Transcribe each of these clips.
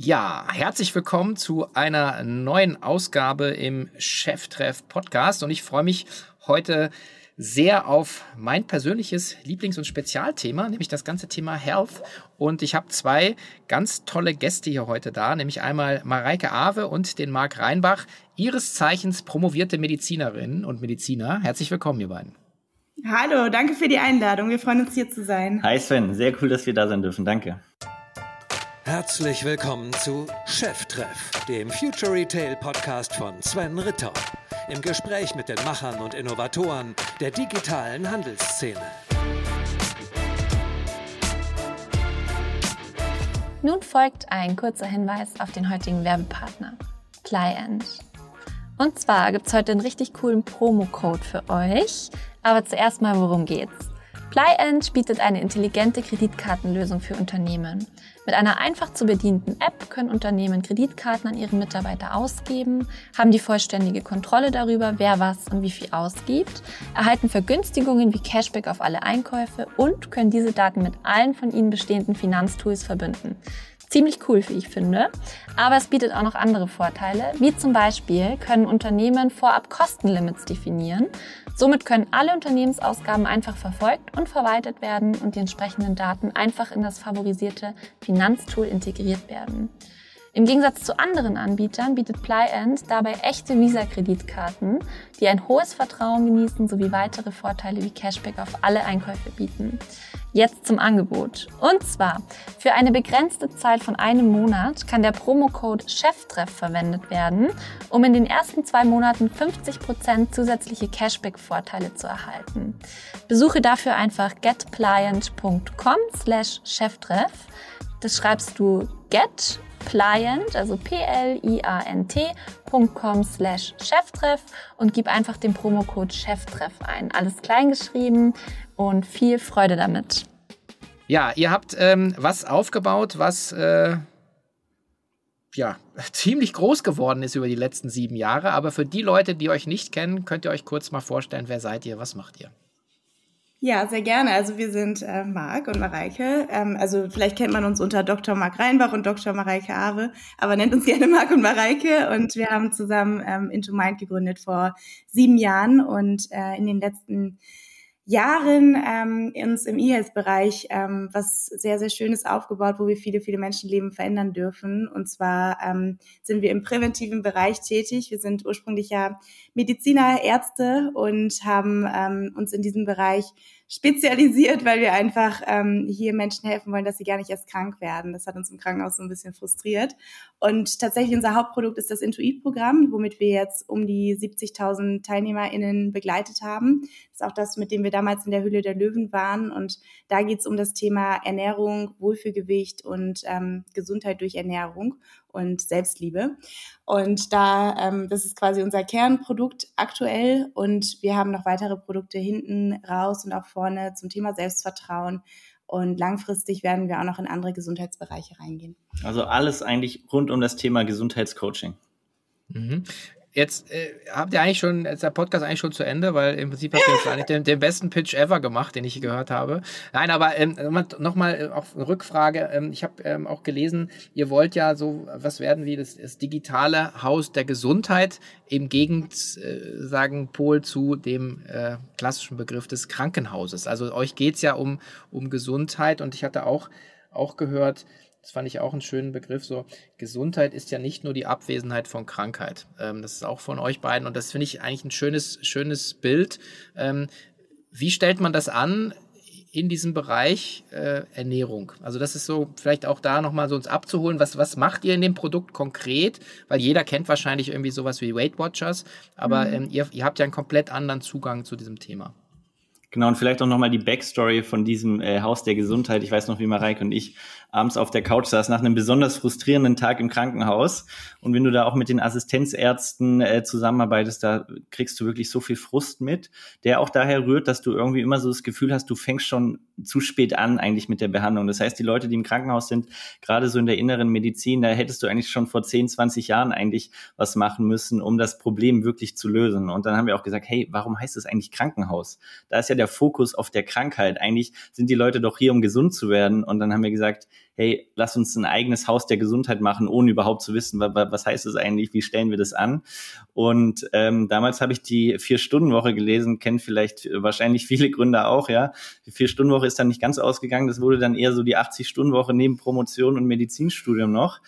Ja, herzlich willkommen zu einer neuen Ausgabe im Cheftreff Podcast und ich freue mich heute sehr auf mein persönliches Lieblings- und Spezialthema, nämlich das ganze Thema Health. Und ich habe zwei ganz tolle Gäste hier heute da, nämlich einmal Mareike Awe und den Marc Reinbach, ihres Zeichens promovierte Medizinerinnen und Mediziner. Herzlich willkommen, ihr beiden. Hallo, danke für die Einladung. Wir freuen uns hier zu sein. Hi Sven, sehr cool, dass wir da sein dürfen. Danke. Herzlich willkommen zu Cheftreff, dem Future Retail Podcast von Sven Ritter. Im Gespräch mit den Machern und Innovatoren der digitalen Handelsszene. Nun folgt ein kurzer Hinweis auf den heutigen Werbepartner, Client. Und zwar gibt es heute einen richtig coolen Promo-Code für euch. Aber zuerst mal, worum geht's? Plyend bietet eine intelligente Kreditkartenlösung für Unternehmen. Mit einer einfach zu bedienten App können Unternehmen Kreditkarten an ihre Mitarbeiter ausgeben, haben die vollständige Kontrolle darüber, wer was und wie viel ausgibt, erhalten Vergünstigungen wie Cashback auf alle Einkäufe und können diese Daten mit allen von ihnen bestehenden Finanztools verbinden. Ziemlich cool, wie ich finde. Aber es bietet auch noch andere Vorteile, wie zum Beispiel können Unternehmen vorab Kostenlimits definieren. Somit können alle Unternehmensausgaben einfach verfolgt und verwaltet werden und die entsprechenden Daten einfach in das favorisierte Finanztool integriert werden. Im Gegensatz zu anderen Anbietern bietet Plyend dabei echte Visa-Kreditkarten, die ein hohes Vertrauen genießen sowie weitere Vorteile wie Cashback auf alle Einkäufe bieten. Jetzt zum Angebot. Und zwar, für eine begrenzte Zeit von einem Monat kann der Promocode Cheftreff verwendet werden, um in den ersten zwei Monaten 50% zusätzliche Cashback-Vorteile zu erhalten. Besuche dafür einfach getpliant.com slash cheftreff. Das schreibst du get pliant, also p-l-i-a-n-t.com slash Cheftreff und gib einfach den Promocode Cheftreff ein. Alles kleingeschrieben und viel Freude damit. Ja, ihr habt ähm, was aufgebaut, was äh, ja ziemlich groß geworden ist über die letzten sieben Jahre. Aber für die Leute, die euch nicht kennen, könnt ihr euch kurz mal vorstellen, wer seid ihr, was macht ihr? Ja, sehr gerne. Also wir sind äh, Marc und Mareike. Ähm, also vielleicht kennt man uns unter Dr. Marc Reinbach und Dr. Mareike Awe, aber nennt uns gerne Marc und Mareike. Und wir haben zusammen ähm, Into Mind gegründet vor sieben Jahren und äh, in den letzten Jahren ähm, uns im E-Health-Bereich ähm, was sehr, sehr Schönes aufgebaut, wo wir viele, viele Menschenleben verändern dürfen. Und zwar ähm, sind wir im präventiven Bereich tätig. Wir sind ursprünglich ja Mediziner, Ärzte und haben ähm, uns in diesem Bereich spezialisiert, weil wir einfach ähm, hier Menschen helfen wollen, dass sie gar nicht erst krank werden. Das hat uns im Krankenhaus so ein bisschen frustriert. Und tatsächlich unser Hauptprodukt ist das Intuit-Programm, womit wir jetzt um die 70.000 TeilnehmerInnen begleitet haben. Das ist auch das, mit dem wir damals in der Hülle der Löwen waren. Und da geht es um das Thema Ernährung, Wohlfühlgewicht und ähm, Gesundheit durch Ernährung und Selbstliebe. Und da, ähm, das ist quasi unser Kernprodukt aktuell und wir haben noch weitere Produkte hinten raus und auch vorne zum Thema Selbstvertrauen. Und langfristig werden wir auch noch in andere Gesundheitsbereiche reingehen. Also alles eigentlich rund um das Thema Gesundheitscoaching. Mhm. Jetzt äh, habt ihr eigentlich schon, ist der Podcast eigentlich schon zu Ende, weil im Prinzip habt ihr jetzt eigentlich den, den, besten Pitch ever gemacht, den ich gehört habe. Nein, aber ähm, nochmal äh, auch eine Rückfrage. Ähm, ich habe ähm, auch gelesen, ihr wollt ja so was werden wie das, das digitale Haus der Gesundheit im Gegensagenpol äh, zu dem äh, klassischen Begriff des Krankenhauses. Also euch geht's ja um, um Gesundheit und ich hatte auch, auch gehört, das fand ich auch einen schönen Begriff. So, Gesundheit ist ja nicht nur die Abwesenheit von Krankheit. Ähm, das ist auch von euch beiden und das finde ich eigentlich ein schönes, schönes Bild. Ähm, wie stellt man das an in diesem Bereich äh, Ernährung? Also das ist so vielleicht auch da nochmal so uns abzuholen. Was, was macht ihr in dem Produkt konkret? Weil jeder kennt wahrscheinlich irgendwie sowas wie Weight Watchers, aber mhm. ähm, ihr, ihr habt ja einen komplett anderen Zugang zu diesem Thema. Genau, und vielleicht auch nochmal die Backstory von diesem äh, Haus der Gesundheit. Ich weiß noch, wie Mareike und ich abends auf der Couch saß nach einem besonders frustrierenden Tag im Krankenhaus. Und wenn du da auch mit den Assistenzärzten äh, zusammenarbeitest, da kriegst du wirklich so viel Frust mit, der auch daher rührt, dass du irgendwie immer so das Gefühl hast, du fängst schon zu spät an eigentlich mit der Behandlung. Das heißt, die Leute, die im Krankenhaus sind, gerade so in der inneren Medizin, da hättest du eigentlich schon vor 10, 20 Jahren eigentlich was machen müssen, um das Problem wirklich zu lösen. Und dann haben wir auch gesagt, hey, warum heißt es eigentlich Krankenhaus? Da ist ja der Fokus auf der Krankheit. Eigentlich sind die Leute doch hier, um gesund zu werden. Und dann haben wir gesagt, hey, lass uns ein eigenes Haus der Gesundheit machen, ohne überhaupt zu wissen, was heißt das eigentlich, wie stellen wir das an. Und ähm, damals habe ich die Vier-Stunden-Woche gelesen, kennen vielleicht wahrscheinlich viele Gründer auch, ja. Die Vier-Stunden-Woche ist dann nicht ganz ausgegangen, das wurde dann eher so die 80-Stunden-Woche neben Promotion und Medizinstudium noch.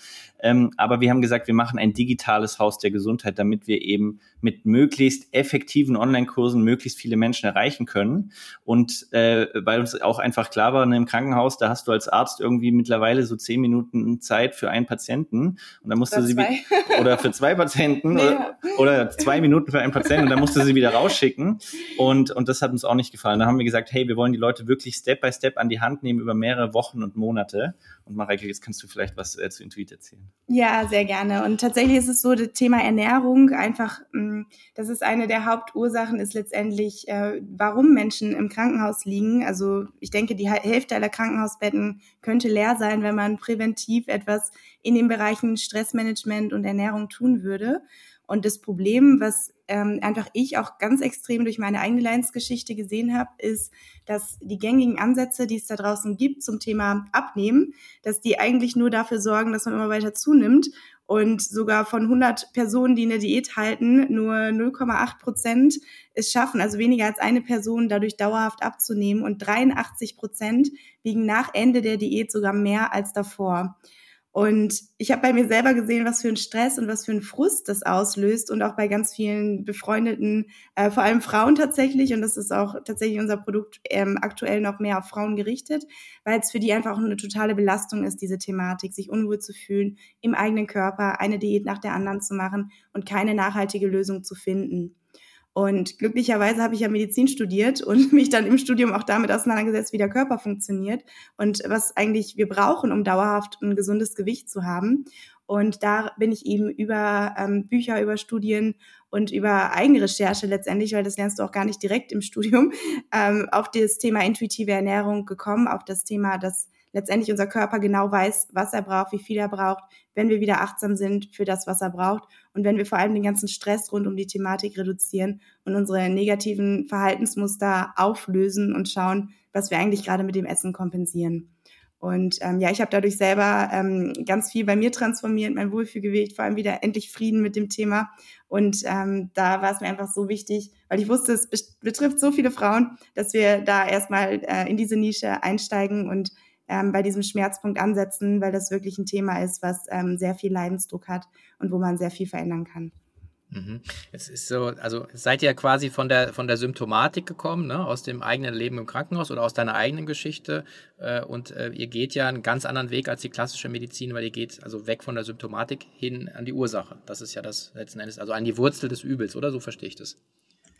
Ähm, aber wir haben gesagt, wir machen ein digitales Haus der Gesundheit, damit wir eben mit möglichst effektiven Online-Kursen möglichst viele Menschen erreichen können. Und äh, weil uns auch einfach klar war, ne, im Krankenhaus, da hast du als Arzt irgendwie mittlerweile so zehn Minuten Zeit für einen Patienten und dann musst oder du sie oder für zwei Patienten nee. oder, oder, zwei Minuten für einen Patienten und dann musst du sie wieder rausschicken. Und, und das hat uns auch nicht gefallen. Da haben wir gesagt, hey, wir wollen die Leute wirklich Step by Step an die Hand nehmen über mehrere Wochen und Monate. Und Mareike, jetzt kannst du vielleicht was äh, zu Intuit erzählen. Ja, sehr gerne. Und tatsächlich ist es so, das Thema Ernährung einfach, mm, das ist eine der Hauptursachen, ist letztendlich, äh, warum Menschen im Krankenhaus liegen. Also ich denke, die Hälfte aller Krankenhausbetten könnte leer sein, wenn man präventiv etwas in den Bereichen Stressmanagement und Ernährung tun würde. Und das Problem, was ähm, einfach ich auch ganz extrem durch meine eigene Leidensgeschichte gesehen habe, ist, dass die gängigen Ansätze, die es da draußen gibt zum Thema Abnehmen, dass die eigentlich nur dafür sorgen, dass man immer weiter zunimmt und sogar von 100 Personen, die eine Diät halten, nur 0,8 Prozent es schaffen, also weniger als eine Person dadurch dauerhaft abzunehmen und 83 Prozent wiegen nach Ende der Diät sogar mehr als davor. Und ich habe bei mir selber gesehen, was für ein Stress und was für ein Frust das auslöst und auch bei ganz vielen befreundeten, äh, vor allem Frauen tatsächlich. Und das ist auch tatsächlich unser Produkt ähm, aktuell noch mehr auf Frauen gerichtet, weil es für die einfach eine totale Belastung ist, diese Thematik, sich unwohl zu fühlen, im eigenen Körper eine Diät nach der anderen zu machen und keine nachhaltige Lösung zu finden. Und glücklicherweise habe ich ja Medizin studiert und mich dann im Studium auch damit auseinandergesetzt, wie der Körper funktioniert und was eigentlich wir brauchen, um dauerhaft ein gesundes Gewicht zu haben. Und da bin ich eben über ähm, Bücher, über Studien und über eigene Recherche letztendlich, weil das lernst du auch gar nicht direkt im Studium, ähm, auf das Thema intuitive Ernährung gekommen, auf das Thema, dass letztendlich unser Körper genau weiß, was er braucht, wie viel er braucht, wenn wir wieder achtsam sind für das, was er braucht und wenn wir vor allem den ganzen Stress rund um die Thematik reduzieren und unsere negativen Verhaltensmuster auflösen und schauen, was wir eigentlich gerade mit dem Essen kompensieren. Und ähm, ja, ich habe dadurch selber ähm, ganz viel bei mir transformiert, mein Wohlfühlgewicht, vor allem wieder endlich Frieden mit dem Thema. Und ähm, da war es mir einfach so wichtig, weil ich wusste, es betrifft so viele Frauen, dass wir da erstmal äh, in diese Nische einsteigen und ähm, bei diesem Schmerzpunkt ansetzen, weil das wirklich ein Thema ist, was ähm, sehr viel Leidensdruck hat und wo man sehr viel verändern kann. Mhm. Es ist so, also seid ihr quasi von der von der Symptomatik gekommen, ne, aus dem eigenen Leben im Krankenhaus oder aus deiner eigenen Geschichte äh, und äh, ihr geht ja einen ganz anderen Weg als die klassische Medizin, weil ihr geht also weg von der Symptomatik hin an die Ursache. Das ist ja das letzten Endes, also an die Wurzel des Übels, oder so verstehe ich das.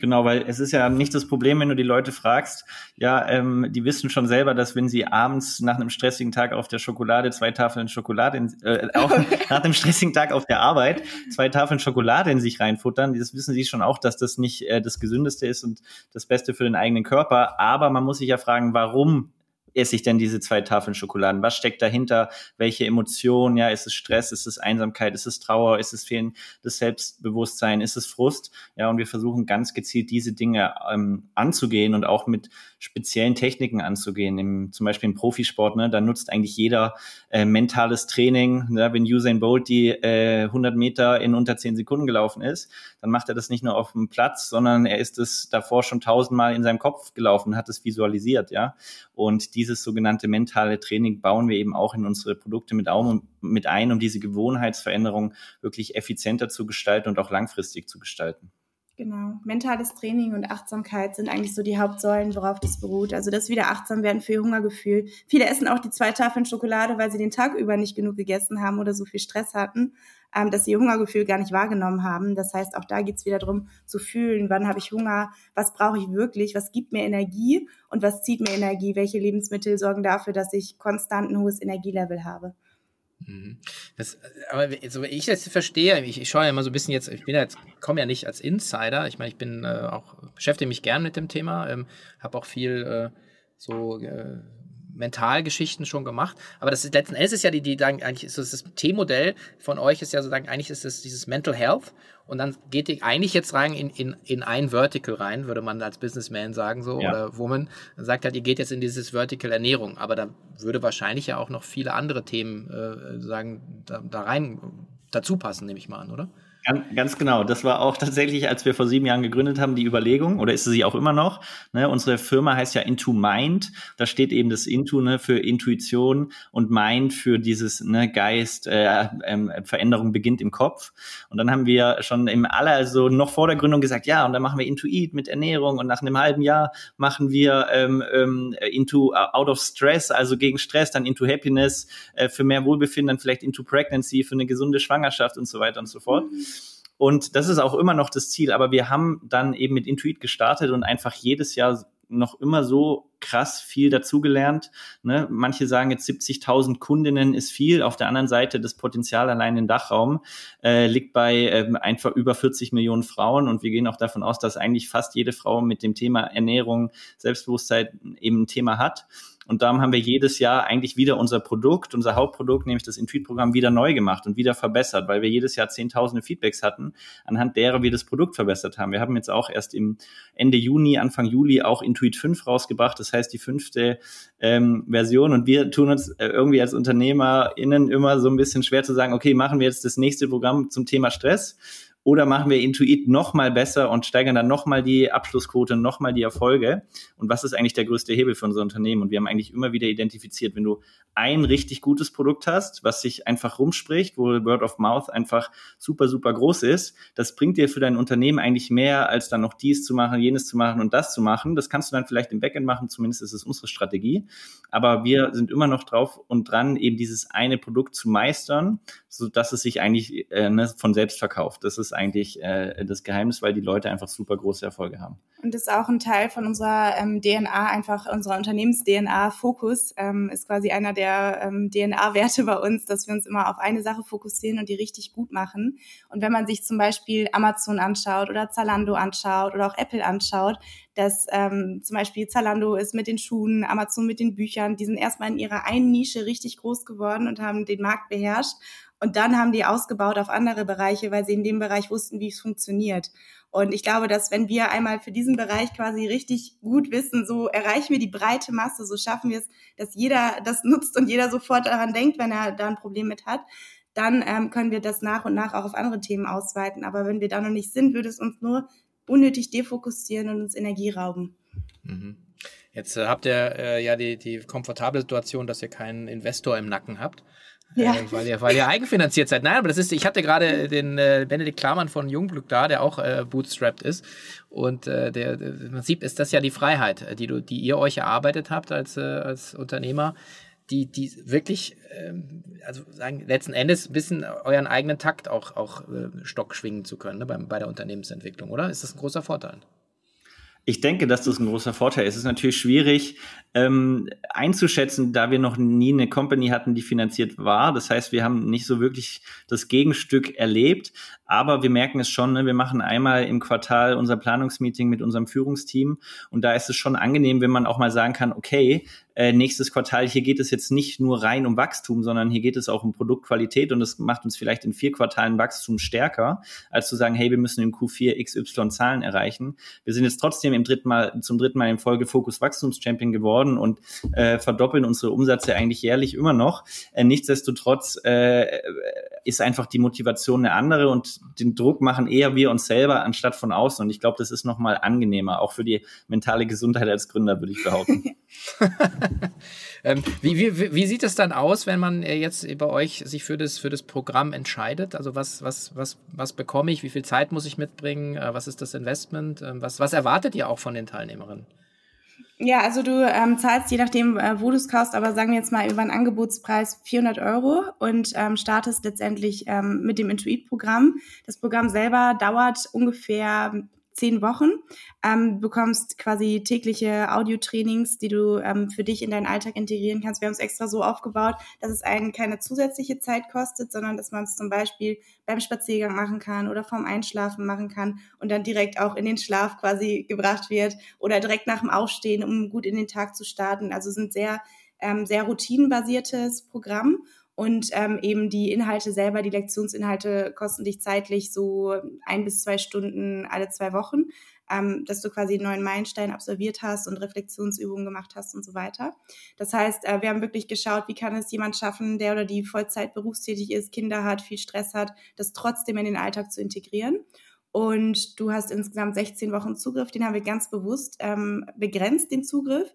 Genau, weil es ist ja nicht das Problem, wenn du die Leute fragst, ja, ähm, die wissen schon selber, dass wenn sie abends nach einem stressigen Tag auf der Schokolade zwei Tafeln Schokolade, in, äh, auch nach einem stressigen Tag auf der Arbeit zwei Tafeln Schokolade in sich reinfuttern, das wissen sie schon auch, dass das nicht äh, das Gesündeste ist und das Beste für den eigenen Körper. Aber man muss sich ja fragen, warum esse ich denn diese zwei Tafeln Schokoladen? Was steckt dahinter? Welche Emotionen? Ja, ist es Stress? Ist es Einsamkeit? Ist es Trauer? Ist es fehlendes Selbstbewusstsein? Ist es Frust? Ja, und wir versuchen ganz gezielt diese Dinge ähm, anzugehen und auch mit speziellen Techniken anzugehen. Im, zum Beispiel im Profisport, ne, da nutzt eigentlich jeder äh, mentales Training. Ne? Wenn Usain Bolt die äh, 100 Meter in unter 10 Sekunden gelaufen ist, dann macht er das nicht nur auf dem Platz, sondern er ist es davor schon tausendmal in seinem Kopf gelaufen, hat es visualisiert, ja. Und dieses sogenannte mentale Training bauen wir eben auch in unsere Produkte mit, mit ein, um diese Gewohnheitsveränderung wirklich effizienter zu gestalten und auch langfristig zu gestalten. Genau. Mentales Training und Achtsamkeit sind eigentlich so die Hauptsäulen, worauf das beruht. Also das wieder achtsam werden für ihr Hungergefühl. Viele essen auch die zwei Tafeln Schokolade, weil sie den Tag über nicht genug gegessen haben oder so viel Stress hatten, ähm, dass sie ihr Hungergefühl gar nicht wahrgenommen haben. Das heißt, auch da geht's wieder darum zu fühlen, wann habe ich Hunger, was brauche ich wirklich, was gibt mir Energie und was zieht mir Energie, welche Lebensmittel sorgen dafür, dass ich konstant ein hohes Energielevel habe. Mhm. Das, aber so wie ich das verstehe, ich, ich schaue ja immer so ein bisschen jetzt, ich bin ja jetzt, komme ja nicht als Insider, ich meine, ich bin äh, auch, beschäftige mich gern mit dem Thema, ähm, habe auch viel äh, so äh, Mentalgeschichten schon gemacht. Aber das ist letzten Endes ist ja die, die dann eigentlich ist das, das T-Modell von euch ist ja sozusagen, eigentlich ist es dieses Mental Health. Und dann geht ihr eigentlich jetzt rein in, in, in ein Vertical rein, würde man als Businessman sagen, so, ja. oder Woman. Dann sagt halt, ihr geht jetzt in dieses Vertical Ernährung. Aber da würde wahrscheinlich ja auch noch viele andere Themen äh, sagen, da, da rein dazu passen, nehme ich mal an, oder? Ganz, ganz genau. Das war auch tatsächlich, als wir vor sieben Jahren gegründet haben, die Überlegung, oder ist sie auch immer noch. Ne? Unsere Firma heißt ja Into Mind. Da steht eben das Into ne, für Intuition und Mind für dieses ne, Geist, äh, äh, Veränderung beginnt im Kopf. Und dann haben wir schon im aller, also noch vor der Gründung gesagt, ja, und dann machen wir Intuit mit Ernährung und nach einem halben Jahr machen wir ähm, ähm, Into uh, Out of Stress, also gegen Stress, dann Into Happiness äh, für mehr Wohlbefinden, dann vielleicht Into Pregnancy für eine gesunde Schwangerschaft und so weiter und so fort. Mhm. Und das ist auch immer noch das Ziel. Aber wir haben dann eben mit Intuit gestartet und einfach jedes Jahr noch immer so krass viel dazugelernt. Ne? Manche sagen jetzt 70.000 Kundinnen ist viel. Auf der anderen Seite das Potenzial allein im Dachraum äh, liegt bei äh, einfach über 40 Millionen Frauen und wir gehen auch davon aus, dass eigentlich fast jede Frau mit dem Thema Ernährung, Selbstbewusstsein eben ein Thema hat. Und darum haben wir jedes Jahr eigentlich wieder unser Produkt, unser Hauptprodukt, nämlich das Intuit-Programm, wieder neu gemacht und wieder verbessert, weil wir jedes Jahr zehntausende Feedbacks hatten, anhand derer wir das Produkt verbessert haben. Wir haben jetzt auch erst im Ende Juni, Anfang Juli auch Intuit 5 rausgebracht, das heißt die fünfte ähm, Version. Und wir tun uns äh, irgendwie als UnternehmerInnen immer so ein bisschen schwer zu sagen, okay, machen wir jetzt das nächste Programm zum Thema Stress oder machen wir Intuit noch mal besser und steigern dann noch mal die Abschlussquote, noch mal die Erfolge? Und was ist eigentlich der größte Hebel für unser Unternehmen? Und wir haben eigentlich immer wieder identifiziert, wenn du ein richtig gutes Produkt hast, was sich einfach rumspricht, wo Word of Mouth einfach super, super groß ist, das bringt dir für dein Unternehmen eigentlich mehr, als dann noch dies zu machen, jenes zu machen und das zu machen. Das kannst du dann vielleicht im Backend machen, zumindest ist es unsere Strategie. Aber wir sind immer noch drauf und dran, eben dieses eine Produkt zu meistern, so dass es sich eigentlich äh, ne, von selbst verkauft. Das ist eigentlich äh, das Geheimnis, weil die Leute einfach super große Erfolge haben. Und das ist auch ein Teil von unserer ähm, DNA, einfach unserer Unternehmens-DNA. Fokus ähm, ist quasi einer der ähm, DNA-Werte bei uns, dass wir uns immer auf eine Sache fokussieren und die richtig gut machen. Und wenn man sich zum Beispiel Amazon anschaut oder Zalando anschaut oder auch Apple anschaut, dass ähm, zum Beispiel Zalando ist mit den Schuhen, Amazon mit den Büchern, die sind erstmal in ihrer einen Nische richtig groß geworden und haben den Markt beherrscht. Und dann haben die ausgebaut auf andere Bereiche, weil sie in dem Bereich wussten, wie es funktioniert. Und ich glaube, dass wenn wir einmal für diesen Bereich quasi richtig gut wissen, so erreichen wir die breite Masse, so schaffen wir es, dass jeder das nutzt und jeder sofort daran denkt, wenn er da ein Problem mit hat, dann ähm, können wir das nach und nach auch auf andere Themen ausweiten. Aber wenn wir da noch nicht sind, würde es uns nur unnötig defokussieren und uns Energie rauben. Mhm. Jetzt habt ihr äh, ja die, die komfortable Situation, dass ihr keinen Investor im Nacken habt. Ja. Äh, weil, ihr, weil ihr eigenfinanziert seid. Nein, aber das ist, ich hatte gerade den äh, Benedikt Klamann von Jungglück da, der auch äh, bootstrapped ist. Und äh, der, der, im Prinzip ist das ja die Freiheit, äh, die, du, die ihr euch erarbeitet habt als, äh, als Unternehmer, die, die wirklich, ähm, also sagen, letzten Endes ein bisschen euren eigenen Takt auch, auch äh, Stock schwingen zu können ne, bei, bei der Unternehmensentwicklung, oder? Ist das ein großer Vorteil? Ich denke, dass das ein großer Vorteil ist. Es ist natürlich schwierig ähm, einzuschätzen, da wir noch nie eine Company hatten, die finanziert war. Das heißt, wir haben nicht so wirklich das Gegenstück erlebt. Aber wir merken es schon, ne? wir machen einmal im Quartal unser Planungsmeeting mit unserem Führungsteam. Und da ist es schon angenehm, wenn man auch mal sagen kann, okay, äh, nächstes Quartal, hier geht es jetzt nicht nur rein um Wachstum, sondern hier geht es auch um Produktqualität und das macht uns vielleicht in vier Quartalen Wachstum stärker, als zu sagen, hey, wir müssen in Q4 XY Zahlen erreichen. Wir sind jetzt trotzdem im dritten Mal, zum dritten Mal in Folge Fokus Wachstumschampion geworden und äh, verdoppeln unsere Umsätze eigentlich jährlich immer noch. Äh, nichtsdestotrotz äh, ist einfach die Motivation eine andere und den Druck machen eher wir uns selber anstatt von außen. Und ich glaube, das ist nochmal angenehmer, auch für die mentale Gesundheit als Gründer, würde ich behaupten. ähm, wie, wie, wie sieht es dann aus, wenn man äh, jetzt bei euch sich für das, für das Programm entscheidet? Also was, was, was, was bekomme ich? Wie viel Zeit muss ich mitbringen? Äh, was ist das Investment? Ähm, was, was erwartet ihr auch von den Teilnehmerinnen? Ja, also du ähm, zahlst je nachdem, äh, wo du es kaufst, aber sagen wir jetzt mal über einen Angebotspreis 400 Euro und ähm, startest letztendlich ähm, mit dem Intuit-Programm. Das Programm selber dauert ungefähr zehn Wochen, ähm, bekommst quasi tägliche Audio-Trainings, die du ähm, für dich in deinen Alltag integrieren kannst. Wir haben es extra so aufgebaut, dass es einen keine zusätzliche Zeit kostet, sondern dass man es zum Beispiel beim Spaziergang machen kann oder vorm Einschlafen machen kann und dann direkt auch in den Schlaf quasi gebracht wird oder direkt nach dem Aufstehen, um gut in den Tag zu starten. Also sind sehr ähm, sehr routinenbasiertes Programm und ähm, eben die Inhalte selber, die Lektionsinhalte kosten dich zeitlich so ein bis zwei Stunden alle zwei Wochen, ähm, dass du quasi einen neuen Meilenstein absolviert hast und Reflexionsübungen gemacht hast und so weiter. Das heißt, äh, wir haben wirklich geschaut, wie kann es jemand schaffen, der oder die Vollzeit berufstätig ist, Kinder hat, viel Stress hat, das trotzdem in den Alltag zu integrieren. Und du hast insgesamt 16 Wochen Zugriff, den haben wir ganz bewusst ähm, begrenzt, den Zugriff,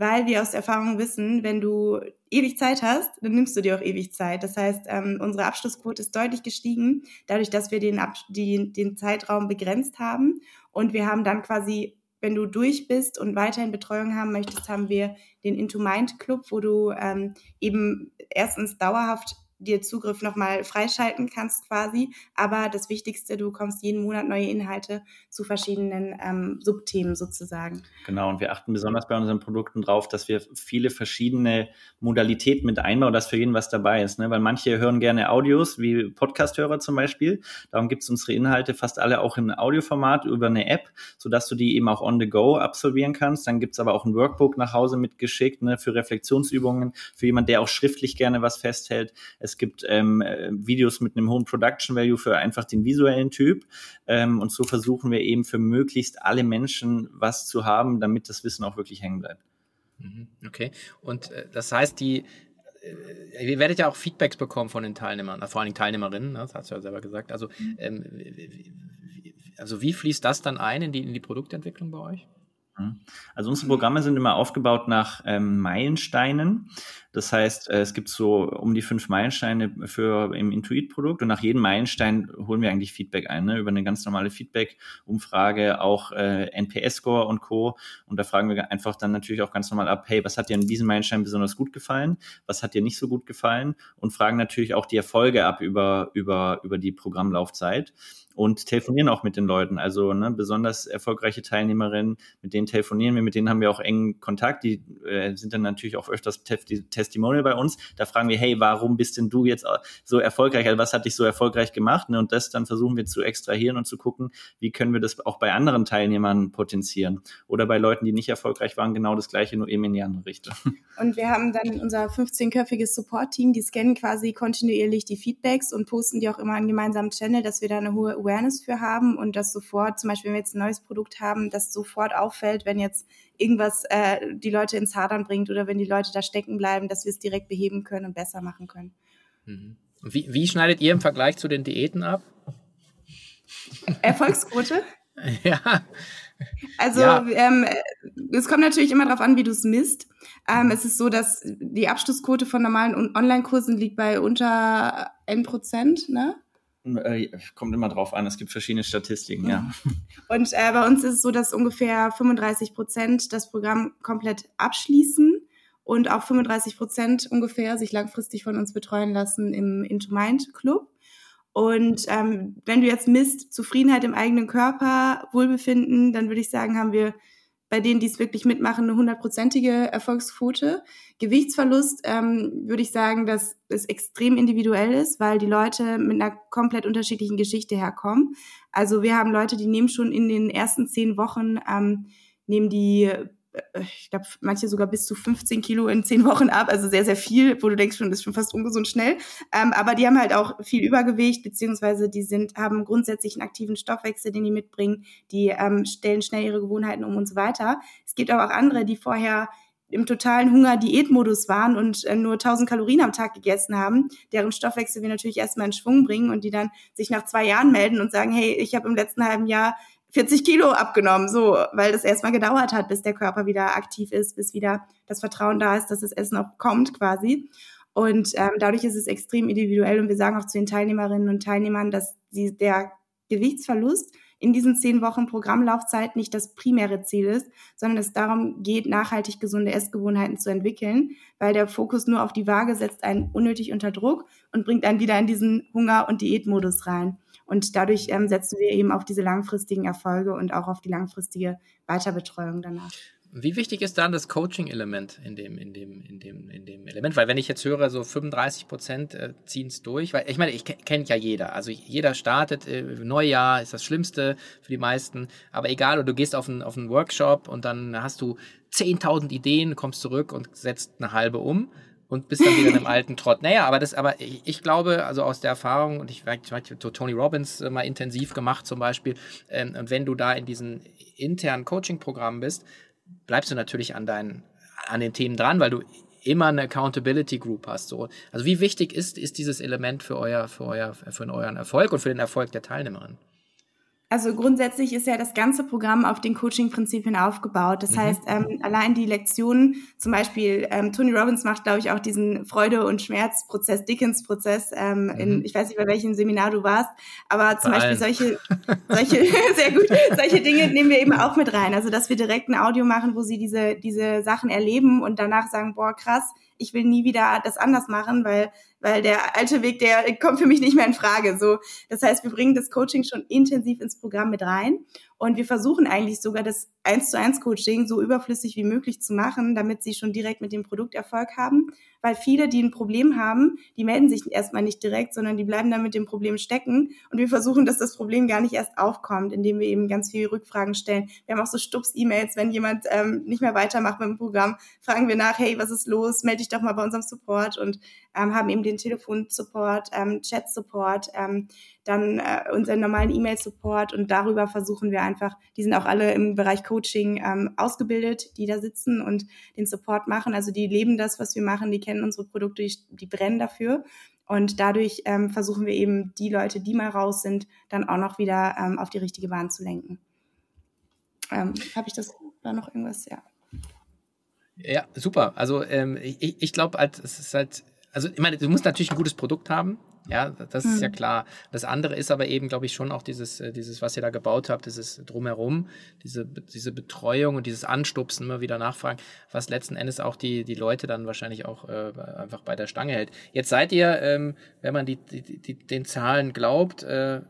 weil wir aus Erfahrung wissen, wenn du ewig Zeit hast, dann nimmst du dir auch ewig Zeit. Das heißt, ähm, unsere Abschlussquote ist deutlich gestiegen, dadurch, dass wir den, Ab die, den Zeitraum begrenzt haben. Und wir haben dann quasi, wenn du durch bist und weiterhin Betreuung haben möchtest, haben wir den Into Mind Club, wo du ähm, eben erstens dauerhaft dir Zugriff nochmal freischalten kannst quasi. Aber das Wichtigste, du bekommst jeden Monat neue Inhalte zu verschiedenen ähm, Subthemen sozusagen. Genau, und wir achten besonders bei unseren Produkten drauf, dass wir viele verschiedene Modalitäten mit einbauen, dass für jeden was dabei ist. Ne? Weil manche hören gerne Audios, wie Podcast-Hörer zum Beispiel. Darum gibt es unsere Inhalte fast alle auch im Audioformat über eine App, sodass du die eben auch on the go absolvieren kannst. Dann gibt es aber auch ein Workbook nach Hause mitgeschickt ne, für Reflexionsübungen, für jemand, der auch schriftlich gerne was festhält. Es es gibt ähm, äh, Videos mit einem hohen Production Value für einfach den visuellen Typ. Ähm, und so versuchen wir eben für möglichst alle Menschen was zu haben, damit das Wissen auch wirklich hängen bleibt. Mhm, okay. Und äh, das heißt, die äh, ihr werdet ja auch Feedbacks bekommen von den Teilnehmern, vor allem Teilnehmerinnen, ne? das hast du ja selber gesagt. Also, mhm. ähm, also wie fließt das dann ein in die, in die Produktentwicklung bei euch? Mhm. Also unsere Programme sind immer aufgebaut nach ähm, Meilensteinen. Das heißt, äh, es gibt so um die fünf Meilensteine für im Intuit-Produkt und nach jedem Meilenstein holen wir eigentlich Feedback ein, ne? über eine ganz normale Feedback-Umfrage, auch äh, NPS-Score und Co. Und da fragen wir einfach dann natürlich auch ganz normal ab, hey, was hat dir in diesem Meilenstein besonders gut gefallen? Was hat dir nicht so gut gefallen? Und fragen natürlich auch die Erfolge ab über, über, über die Programmlaufzeit und telefonieren auch mit den Leuten. Also ne, besonders erfolgreiche Teilnehmerinnen, mit denen telefonieren wir, mit denen haben wir auch engen Kontakt. Die äh, sind dann natürlich auch öfters Testimonial bei uns. Da fragen wir, hey, warum bist denn du jetzt so erfolgreich? Also was hat dich so erfolgreich gemacht? Ne? Und das dann versuchen wir zu extrahieren und zu gucken, wie können wir das auch bei anderen Teilnehmern potenzieren. Oder bei Leuten, die nicht erfolgreich waren, genau das Gleiche, nur eben in die andere Richtung. Und wir haben dann unser 15-köpfiges Support-Team, die scannen quasi kontinuierlich die Feedbacks und posten die auch immer in gemeinsamen Channel, dass wir da eine hohe Awareness für haben und das sofort, zum Beispiel, wenn wir jetzt ein neues Produkt haben, das sofort auffällt, wenn jetzt irgendwas äh, die Leute ins Hadern bringt oder wenn die Leute da stecken bleiben, dass wir es direkt beheben können und besser machen können. Mhm. Wie, wie schneidet ihr im Vergleich zu den Diäten ab? Erfolgsquote? ja. Also ja. Ähm, es kommt natürlich immer darauf an, wie du es misst. Ähm, es ist so, dass die Abschlussquote von normalen Online-Kursen liegt bei unter 1 Prozent, ne? Äh, kommt immer drauf an, es gibt verschiedene Statistiken, ja. Und äh, bei uns ist es so, dass ungefähr 35 Prozent das Programm komplett abschließen und auch 35 Prozent ungefähr sich langfristig von uns betreuen lassen im Into Mind Club. Und ähm, wenn du jetzt misst, Zufriedenheit im eigenen Körper, Wohlbefinden, dann würde ich sagen, haben wir bei denen, die es wirklich mitmachen, eine hundertprozentige Erfolgsquote. Gewichtsverlust ähm, würde ich sagen, dass es extrem individuell ist, weil die Leute mit einer komplett unterschiedlichen Geschichte herkommen. Also wir haben Leute, die nehmen schon in den ersten zehn Wochen, ähm, nehmen die ich glaube, manche sogar bis zu 15 Kilo in 10 Wochen ab, also sehr, sehr viel, wo du denkst schon, ist schon fast ungesund schnell. Ähm, aber die haben halt auch viel Übergewicht, beziehungsweise die sind, haben grundsätzlich einen aktiven Stoffwechsel, den die mitbringen, die ähm, stellen schnell ihre Gewohnheiten um und so weiter. Es gibt aber auch andere, die vorher im totalen Hunger-Diätmodus waren und äh, nur 1000 Kalorien am Tag gegessen haben, deren Stoffwechsel wir natürlich erstmal in Schwung bringen und die dann sich nach zwei Jahren melden und sagen, hey, ich habe im letzten halben Jahr 40 Kilo abgenommen, so, weil das erstmal gedauert hat, bis der Körper wieder aktiv ist, bis wieder das Vertrauen da ist, dass das Essen auch kommt quasi. Und ähm, dadurch ist es extrem individuell und wir sagen auch zu den Teilnehmerinnen und Teilnehmern, dass sie, der Gewichtsverlust in diesen zehn Wochen Programmlaufzeit nicht das primäre Ziel ist, sondern es darum geht, nachhaltig gesunde Essgewohnheiten zu entwickeln, weil der Fokus nur auf die Waage setzt einen unnötig unter Druck und bringt einen wieder in diesen Hunger- und Diätmodus rein. Und dadurch ähm, setzen wir eben auf diese langfristigen Erfolge und auch auf die langfristige Weiterbetreuung danach. Wie wichtig ist dann das Coaching-Element in dem, in dem, in dem, in dem Element? Weil wenn ich jetzt höre, so 35 Prozent äh, ziehen es durch, weil ich meine, ich kennt ja jeder. Also jeder startet, äh, Neujahr ist das Schlimmste für die meisten, aber egal, du gehst auf einen, auf einen Workshop und dann hast du 10.000 Ideen, kommst zurück und setzt eine halbe um und bist dann wieder in einem alten Trott. Naja, aber das, aber ich, ich glaube, also aus der Erfahrung, und ich, habe Tony Robbins äh, mal intensiv gemacht zum Beispiel, ähm, und wenn du da in diesen internen Coaching-Programmen bist, bleibst du natürlich an deinen, an den Themen dran, weil du immer eine Accountability Group hast. So. Also wie wichtig ist, ist dieses Element für euer, für euer, für euren Erfolg und für den Erfolg der Teilnehmerin? Also grundsätzlich ist ja das ganze Programm auf den Coaching-Prinzipien aufgebaut. Das mhm. heißt, ähm, allein die Lektionen, zum Beispiel ähm, Tony Robbins macht, glaube ich, auch diesen Freude- und Schmerzprozess, Dickens-Prozess. Ähm, mhm. in, ich weiß nicht, bei welchem Seminar du warst, aber zum bei Beispiel solche, solche, sehr gut, solche Dinge nehmen wir eben auch mit rein. Also dass wir direkt ein Audio machen, wo sie diese diese Sachen erleben und danach sagen, boah krass, ich will nie wieder das anders machen, weil weil der alte Weg, der kommt für mich nicht mehr in Frage. So, das heißt, wir bringen das Coaching schon intensiv ins Programm mit rein und wir versuchen eigentlich sogar das eins zu eins Coaching so überflüssig wie möglich zu machen, damit sie schon direkt mit dem Produkt Erfolg haben. Weil viele, die ein Problem haben, die melden sich erstmal nicht direkt, sondern die bleiben dann mit dem Problem stecken. Und wir versuchen, dass das Problem gar nicht erst aufkommt, indem wir eben ganz viele Rückfragen stellen. Wir haben auch so Stups-E-Mails, wenn jemand ähm, nicht mehr weitermacht mit dem Programm, fragen wir nach, hey, was ist los? Melde dich doch mal bei unserem Support und ähm, haben eben den Telefon-Support, ähm, Chat-Support, ähm, dann äh, unseren normalen E-Mail-Support und darüber versuchen wir einfach, die sind auch alle im Bereich Coaching ähm, ausgebildet, die da sitzen und den Support machen. Also die leben das, was wir machen, die kennen unsere Produkte, die, die brennen dafür. Und dadurch ähm, versuchen wir eben die Leute, die mal raus sind, dann auch noch wieder ähm, auf die richtige Bahn zu lenken. Ähm, Habe ich das, war noch irgendwas? Ja. Ja, super. Also ähm, ich, ich glaube, halt, es ist halt, also ich meine, du musst natürlich ein gutes Produkt haben. Ja, das ist mhm. ja klar. Das andere ist aber eben, glaube ich, schon auch dieses, äh, dieses, was ihr da gebaut habt, dieses Drumherum, diese, diese Betreuung und dieses Anstupsen, immer wieder nachfragen, was letzten Endes auch die, die Leute dann wahrscheinlich auch äh, einfach bei der Stange hält. Jetzt seid ihr, ähm, wenn man die, die, die, den Zahlen glaubt, äh,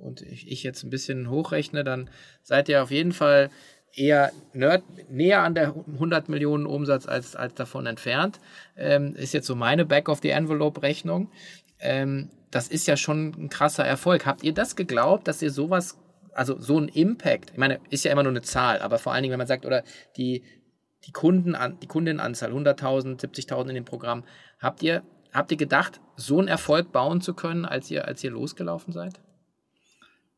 und ich, ich jetzt ein bisschen hochrechne, dann seid ihr auf jeden Fall eher nerd, näher an der 100 Millionen Umsatz als, als davon entfernt. Ähm, ist jetzt so meine Back-of-the-Envelope-Rechnung. Ähm, das ist ja schon ein krasser Erfolg. Habt ihr das geglaubt, dass ihr sowas, also so ein Impact, ich meine, ist ja immer nur eine Zahl, aber vor allen Dingen, wenn man sagt, oder die, die Kunden, die Kundinnenanzahl, 100.000, 70.000 in dem Programm, habt ihr, habt ihr gedacht, so einen Erfolg bauen zu können, als ihr, als ihr losgelaufen seid?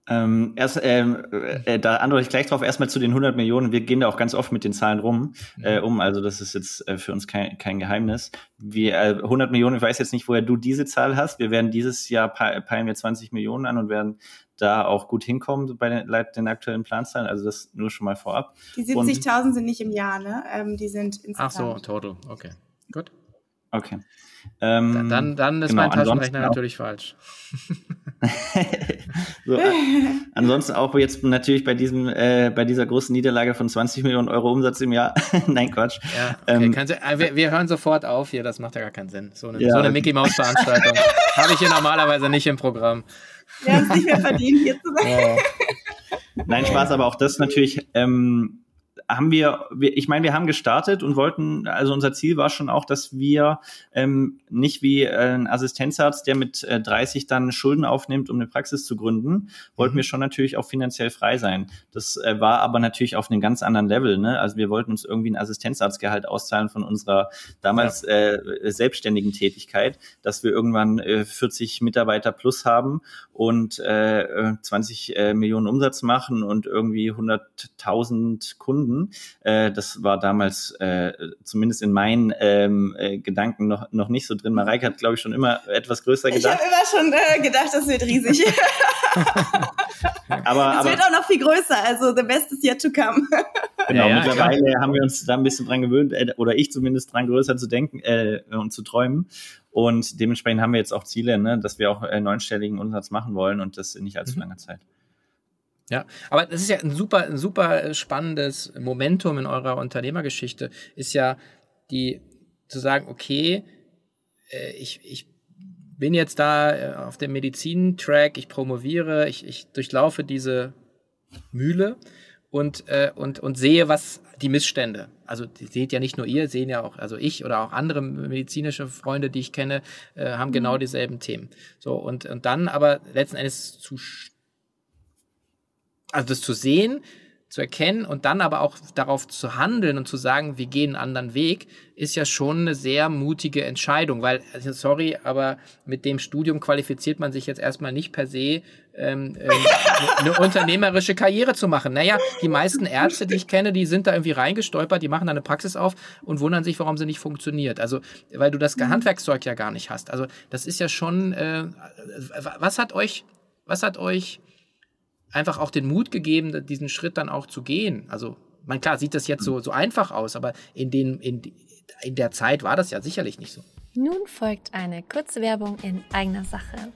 Ähm, erst, ähm, äh, da antworte ich gleich drauf. Erstmal zu den 100 Millionen. Wir gehen da auch ganz oft mit den Zahlen rum, mhm. äh, um. Also das ist jetzt äh, für uns kein, kein Geheimnis. Wir, äh, 100 Millionen, ich weiß jetzt nicht, woher du diese Zahl hast. Wir werden dieses Jahr peilen wir 20 Millionen an und werden da auch gut hinkommen bei den, den aktuellen Planzahlen. Also das nur schon mal vorab. Die 70.000 sind nicht im Jahr, ne? Ähm, die sind insgesamt. Ach so, total. Okay, gut. Okay. Ähm, dann, dann ist genau, mein Taschenrechner natürlich falsch. so, ansonsten auch jetzt natürlich bei diesem, äh, bei dieser großen Niederlage von 20 Millionen Euro Umsatz im Jahr. Nein, Quatsch. Ja, okay, ähm, äh, wir, wir, hören sofort auf hier, das macht ja gar keinen Sinn. So eine, ja, so eine Mickey Maus Veranstaltung habe ich hier normalerweise nicht im Programm. Wir haben es nicht mehr verdient, hier zu sein. Ja. Nein, Spaß, aber auch das natürlich, ähm, haben wir, wir ich meine, wir haben gestartet und wollten, also unser Ziel war schon auch, dass wir ähm, nicht wie äh, ein Assistenzarzt, der mit äh, 30 dann Schulden aufnimmt, um eine Praxis zu gründen, wollten mhm. wir schon natürlich auch finanziell frei sein. Das äh, war aber natürlich auf einem ganz anderen Level. Ne? Also wir wollten uns irgendwie ein Assistenzarztgehalt auszahlen von unserer damals ja. äh, selbstständigen Tätigkeit, dass wir irgendwann äh, 40 Mitarbeiter plus haben und äh, 20 äh, Millionen Umsatz machen und irgendwie 100.000 Kunden. Äh, das war damals äh, zumindest in meinen ähm, äh, Gedanken noch, noch nicht so drin. Mareike hat, glaube ich, schon immer etwas größer gedacht. Ich habe immer schon äh, gedacht, das wird riesig. aber es wird auch noch viel größer. Also the best is yet to come. genau, ja, mittlerweile klar. haben wir uns da ein bisschen dran gewöhnt, äh, oder ich zumindest dran größer zu denken äh, und zu träumen. Und dementsprechend haben wir jetzt auch Ziele, ne, dass wir auch äh, neunstelligen Umsatz machen wollen und das in nicht allzu mhm. langer Zeit. Ja, aber das ist ja ein super, ein super spannendes Momentum in eurer Unternehmergeschichte, ist ja die zu sagen, okay, äh, ich, ich bin jetzt da äh, auf dem Medizintrack, ich promoviere, ich, ich durchlaufe diese Mühle und, äh, und, und sehe, was die Missstände. Also die seht ja nicht nur ihr, sehen ja auch, also ich oder auch andere medizinische Freunde, die ich kenne, äh, haben genau mhm. genau dieselben Themen. So, und, und dann aber letzten Endes zu also das zu sehen, zu erkennen und dann aber auch darauf zu handeln und zu sagen, wir gehen einen anderen Weg, ist ja schon eine sehr mutige Entscheidung, weil, also sorry, aber mit dem Studium qualifiziert man sich jetzt erstmal nicht per se, ähm, ähm, eine unternehmerische Karriere zu machen. Naja, die meisten Ärzte, die ich kenne, die sind da irgendwie reingestolpert, die machen da eine Praxis auf und wundern sich, warum sie nicht funktioniert. Also, weil du das Handwerkszeug ja gar nicht hast. Also, das ist ja schon, äh, was hat euch, was hat euch einfach auch den Mut gegeben, diesen Schritt dann auch zu gehen. Also, man klar sieht das jetzt so, so einfach aus, aber in, den, in, in der Zeit war das ja sicherlich nicht so. Nun folgt eine kurze Werbung in eigener Sache.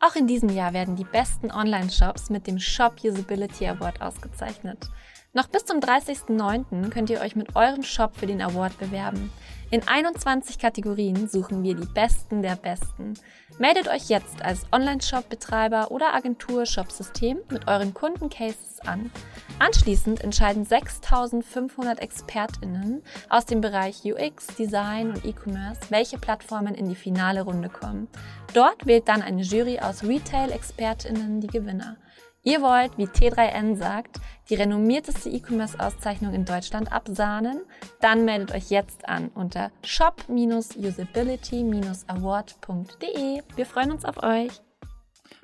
Auch in diesem Jahr werden die besten Online-Shops mit dem Shop Usability Award ausgezeichnet. Noch bis zum 30.09. könnt ihr euch mit eurem Shop für den Award bewerben. In 21 Kategorien suchen wir die Besten der Besten. Meldet euch jetzt als Online-Shop-Betreiber oder Agentur-Shop-System mit euren Kundencases an. Anschließend entscheiden 6500 ExpertInnen aus dem Bereich UX, Design und E-Commerce, welche Plattformen in die finale Runde kommen. Dort wählt dann eine Jury aus Retail-ExpertInnen die Gewinner. Ihr wollt, wie T3N sagt, die renommierteste E-Commerce-Auszeichnung in Deutschland absahnen? Dann meldet euch jetzt an unter shop-usability-award.de. Wir freuen uns auf euch.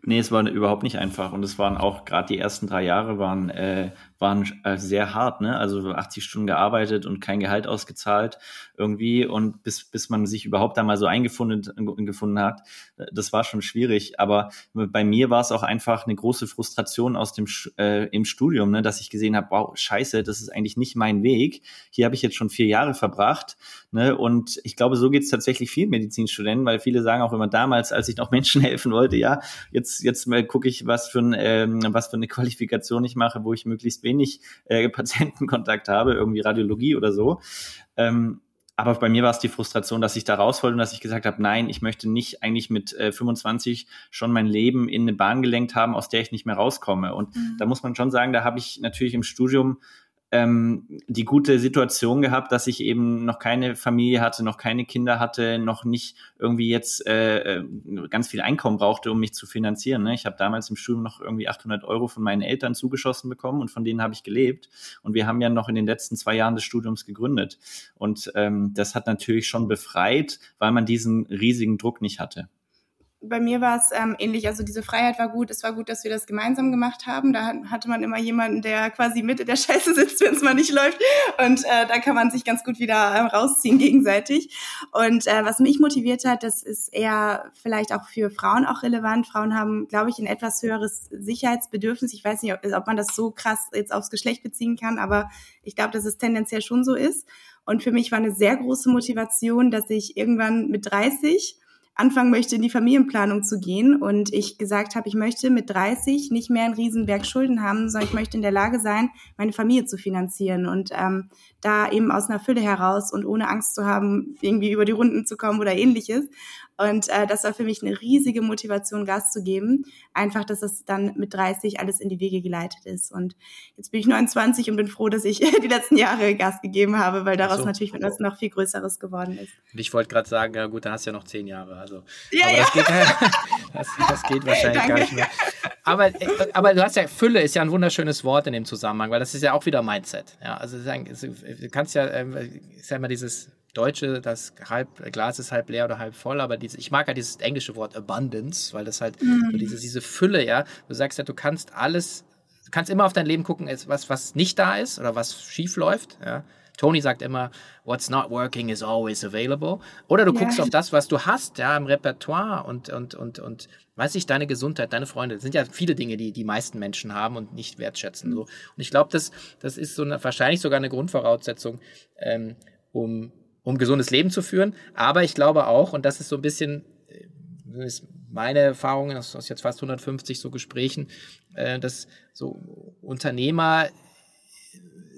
Nee, es war überhaupt nicht einfach und es waren auch gerade die ersten drei Jahre waren äh, waren äh, sehr hart, ne? Also 80 Stunden gearbeitet und kein Gehalt ausgezahlt irgendwie und bis, bis man sich überhaupt da mal so eingefunden gefunden hat, äh, das war schon schwierig. Aber bei mir war es auch einfach eine große Frustration aus dem äh, im Studium, ne? dass ich gesehen habe, wow, scheiße, das ist eigentlich nicht mein Weg. Hier habe ich jetzt schon vier Jahre verbracht. Ne? Und ich glaube, so geht es tatsächlich vielen Medizinstudenten, weil viele sagen auch immer damals, als ich noch Menschen helfen wollte, ja, jetzt, jetzt mal gucke ich, was für, ein, ähm, was für eine Qualifikation ich mache, wo ich möglichst wenig äh, Patientenkontakt habe, irgendwie Radiologie oder so. Ähm, aber bei mir war es die Frustration, dass ich da raus wollte und dass ich gesagt habe, nein, ich möchte nicht eigentlich mit äh, 25 schon mein Leben in eine Bahn gelenkt haben, aus der ich nicht mehr rauskomme. Und mhm. da muss man schon sagen, da habe ich natürlich im Studium ähm, die gute Situation gehabt, dass ich eben noch keine Familie hatte, noch keine Kinder hatte, noch nicht irgendwie jetzt äh, äh ganz viel Einkommen brauchte, um mich zu finanzieren. Ne? Ich habe damals im Studium noch irgendwie 800 Euro von meinen Eltern zugeschossen bekommen und von denen habe ich gelebt. Und wir haben ja noch in den letzten zwei Jahren des Studiums gegründet. Und ähm, das hat natürlich schon befreit, weil man diesen riesigen Druck nicht hatte bei mir war es ähm, ähnlich. Also diese Freiheit war gut. Es war gut, dass wir das gemeinsam gemacht haben. Da hatte man immer jemanden, der quasi mit in der Scheiße sitzt, wenn es mal nicht läuft. Und äh, da kann man sich ganz gut wieder ähm, rausziehen gegenseitig. Und äh, was mich motiviert hat, das ist eher vielleicht auch für Frauen auch relevant. Frauen haben, glaube ich, ein etwas höheres Sicherheitsbedürfnis. Ich weiß nicht, ob, ob man das so krass jetzt aufs Geschlecht beziehen kann, aber ich glaube, dass es tendenziell schon so ist. Und für mich war eine sehr große Motivation, dass ich irgendwann mit 30 anfangen möchte, in die Familienplanung zu gehen und ich gesagt habe, ich möchte mit 30 nicht mehr einen Riesenberg Schulden haben, sondern ich möchte in der Lage sein, meine Familie zu finanzieren und ähm, da eben aus einer Fülle heraus und ohne Angst zu haben, irgendwie über die Runden zu kommen oder ähnliches. Und äh, das war für mich eine riesige Motivation, Gas zu geben. Einfach, dass es dann mit 30 alles in die Wege geleitet ist. Und jetzt bin ich 29 und bin froh, dass ich die letzten Jahre Gas gegeben habe, weil daraus so. natürlich etwas noch viel Größeres geworden ist. Und ich wollte gerade sagen, ja gut, da hast du ja noch zehn Jahre. Also, ja, aber ja. Das, geht, das, das geht wahrscheinlich Danke. gar nicht mehr. Aber, aber du hast ja, Fülle ist ja ein wunderschönes Wort in dem Zusammenhang, weil das ist ja auch wieder Mindset. Ja, also du kannst ja, ist ja immer dieses Deutsche, das halb, Glas ist halb leer oder halb voll, aber diese, ich mag ja dieses englische Wort Abundance, weil das halt mhm. so diese, diese Fülle, ja. Du sagst ja, du kannst alles, du kannst immer auf dein Leben gucken, was, was nicht da ist oder was schief läuft, ja. Tony sagt immer, what's not working is always available. Oder du yeah. guckst auf das, was du hast, ja, im Repertoire und, und, und, und, weiß ich, deine Gesundheit, deine Freunde. Das sind ja viele Dinge, die die meisten Menschen haben und nicht wertschätzen. Mhm. So. Und ich glaube, das, das ist so eine, wahrscheinlich sogar eine Grundvoraussetzung, ähm, um um gesundes Leben zu führen. Aber ich glaube auch, und das ist so ein bisschen äh, ist meine Erfahrung aus, aus jetzt fast 150 so Gesprächen, äh, dass so Unternehmer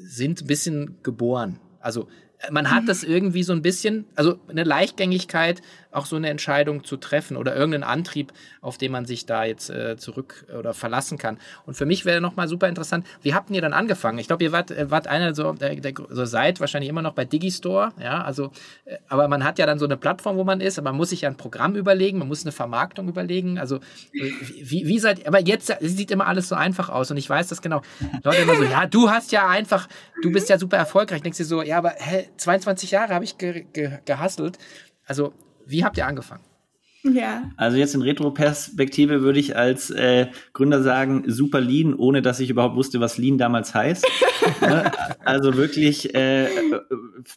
sind ein bisschen geboren. Also man hat das irgendwie so ein bisschen, also eine Leichtgängigkeit, auch so eine Entscheidung zu treffen oder irgendeinen Antrieb, auf den man sich da jetzt äh, zurück oder verlassen kann. Und für mich wäre nochmal super interessant, wie habt ihr dann angefangen? Ich glaube, ihr wart, äh, wart einer so, der, der, so seid wahrscheinlich immer noch bei Digistore, ja, also, äh, aber man hat ja dann so eine Plattform, wo man ist, aber man muss sich ja ein Programm überlegen, man muss eine Vermarktung überlegen, also äh, wie, wie seid, aber jetzt sieht immer alles so einfach aus und ich weiß das genau. Leute immer so, ja, du hast ja einfach, du bist ja super erfolgreich, denkst du so, ja, aber hä, 22 Jahre habe ich ge ge gehasselt. Also, wie habt ihr angefangen? Ja. Also jetzt in Retroperspektive würde ich als äh, Gründer sagen, super Lean, ohne dass ich überhaupt wusste, was Lean damals heißt. Ne? also wirklich äh,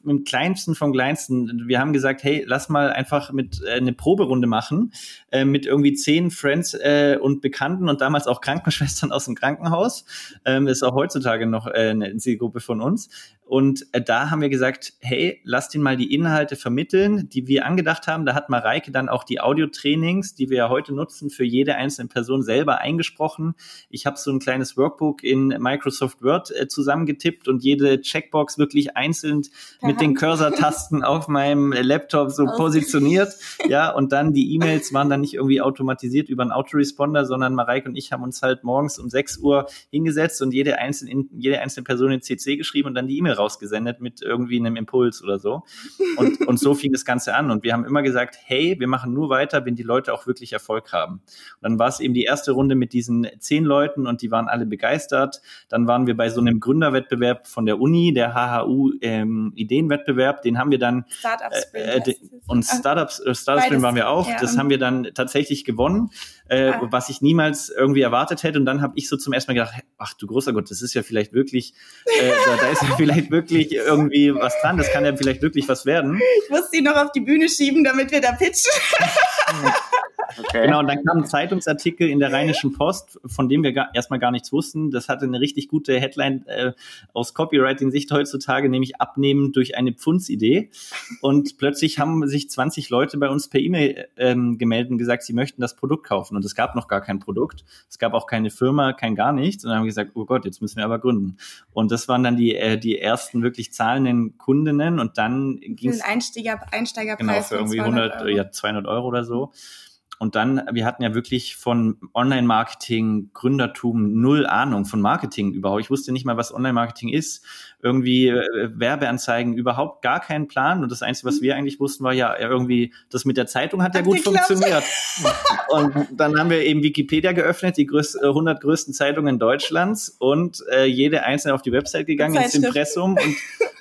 mit dem Kleinsten vom Kleinsten. Wir haben gesagt, hey, lass mal einfach mit äh, eine Proberunde machen äh, mit irgendwie zehn Friends äh, und Bekannten und damals auch Krankenschwestern aus dem Krankenhaus. Ähm, ist auch heutzutage noch äh, eine Zielgruppe von uns. Und äh, da haben wir gesagt, hey, lass den mal die Inhalte vermitteln, die wir angedacht haben. Da hat Mareike dann auch die Audio-Trainings, die wir ja heute nutzen, für jede einzelne Person selber eingesprochen. Ich habe so ein kleines Workbook in Microsoft Word äh, zusammengetippt und jede Checkbox wirklich einzeln mit den Cursor-Tasten auf meinem Laptop so positioniert. Ja, und dann die E-Mails waren dann nicht irgendwie automatisiert über einen Autoresponder, sondern Mareike und ich haben uns halt morgens um 6 Uhr hingesetzt und jede einzelne, jede einzelne Person in CC geschrieben und dann die E-Mail rausgesendet mit irgendwie einem Impuls oder so. Und, und so fing das Ganze an. Und wir haben immer gesagt, hey, wir machen nur weiter, wenn die Leute auch wirklich Erfolg haben. Und dann war es eben die erste Runde mit diesen zehn Leuten und die waren alle begeistert. Dann waren wir bei so einem Gründerwettbewerb von der Uni, der HHU ähm, Ideenwettbewerb. Den haben wir dann Startup äh, äh, und Startups, äh, Startup Spring waren wir auch. Ja. Das haben wir dann tatsächlich gewonnen äh, ah. was ich niemals irgendwie erwartet hätte. Und dann habe ich so zum ersten Mal gedacht, ach du großer Gott, das ist ja vielleicht wirklich, äh, da, da, ist ja vielleicht wirklich irgendwie was dran, das kann ja vielleicht wirklich was werden. Ich musste ihn noch auf die Bühne schieben, damit wir da pitchen. Okay. Genau, und dann kam ein Zeitungsartikel in der Rheinischen Post, von dem wir gar, erstmal gar nichts wussten. Das hatte eine richtig gute Headline äh, aus Copywriting-Sicht heutzutage, nämlich Abnehmen durch eine Pfundsidee. Und plötzlich haben sich 20 Leute bei uns per E-Mail ähm, gemeldet und gesagt, sie möchten das Produkt kaufen. Und es gab noch gar kein Produkt. Es gab auch keine Firma, kein gar nichts. Und dann haben wir gesagt, oh Gott, jetzt müssen wir aber gründen. Und das waren dann die, äh, die ersten wirklich zahlenden Kundinnen. Und dann ging es... Einsteiger, Einsteigerpreis Genau, für irgendwie 100, Euro. ja, 200 Euro oder so. Und dann, wir hatten ja wirklich von Online-Marketing, Gründertum null Ahnung von Marketing überhaupt. Ich wusste nicht mal, was Online-Marketing ist. Irgendwie äh, Werbeanzeigen, überhaupt gar keinen Plan. Und das Einzige, was wir eigentlich wussten, war ja irgendwie, das mit der Zeitung hat ja gut funktioniert. und dann haben wir eben Wikipedia geöffnet, die größ 100 größten Zeitungen Deutschlands und äh, jede einzelne auf die Website gegangen, ins Impressum und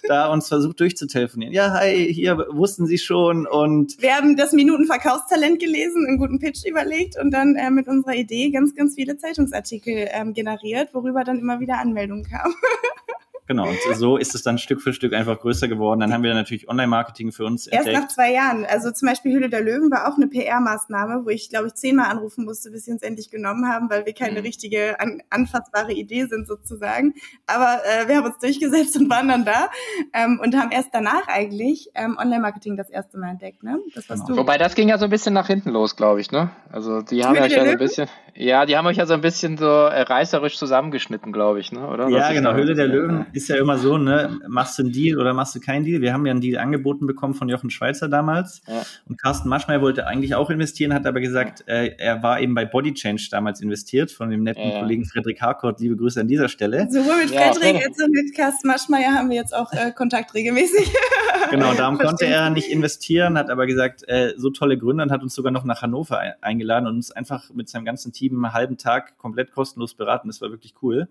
da uns versucht durchzutelefonieren. Ja, hi, hier wussten Sie schon und wir haben das Minutenverkaufstalent gelesen, einen guten Pitch überlegt und dann äh, mit unserer Idee ganz, ganz viele Zeitungsartikel ähm, generiert, worüber dann immer wieder Anmeldungen kamen. Genau, und so ist es dann Stück für Stück einfach größer geworden. Dann haben wir natürlich Online-Marketing für uns Erst entdeckt. nach zwei Jahren. Also zum Beispiel Hülle der Löwen war auch eine PR-Maßnahme, wo ich, glaube ich, zehnmal anrufen musste, bis sie uns endlich genommen haben, weil wir keine mhm. richtige, an, anfassbare Idee sind sozusagen. Aber äh, wir haben uns durchgesetzt und waren dann da ähm, und haben erst danach eigentlich ähm, Online-Marketing das erste Mal entdeckt. Ne? Das warst genau. du. Wobei das ging ja so ein bisschen nach hinten los, glaube ich. Ne? Also die haben Hülle euch ja so ein bisschen, ja, die haben euch ja so ein bisschen so äh, reißerisch zusammengeschnitten, glaube ich. Ne? Oder? Ja, genau. Hülle der Löwen ist ja immer so, ne, machst du einen Deal oder machst du keinen Deal? Wir haben ja einen Deal angeboten bekommen von Jochen Schweizer damals. Ja. Und Carsten Maschmeyer wollte eigentlich auch investieren, hat aber gesagt, äh, er war eben bei Body Change damals investiert, von dem netten ja. Kollegen Frederik Harcourt. Liebe Grüße an dieser Stelle. Sowohl mit Frederik ja, als auch mit Carsten Maschmeyer haben wir jetzt auch äh, Kontakt regelmäßig. genau, darum konnte er nicht investieren, hat aber gesagt, äh, so tolle Gründer und hat uns sogar noch nach Hannover eingeladen und uns einfach mit seinem ganzen Team einen halben Tag komplett kostenlos beraten. Das war wirklich cool.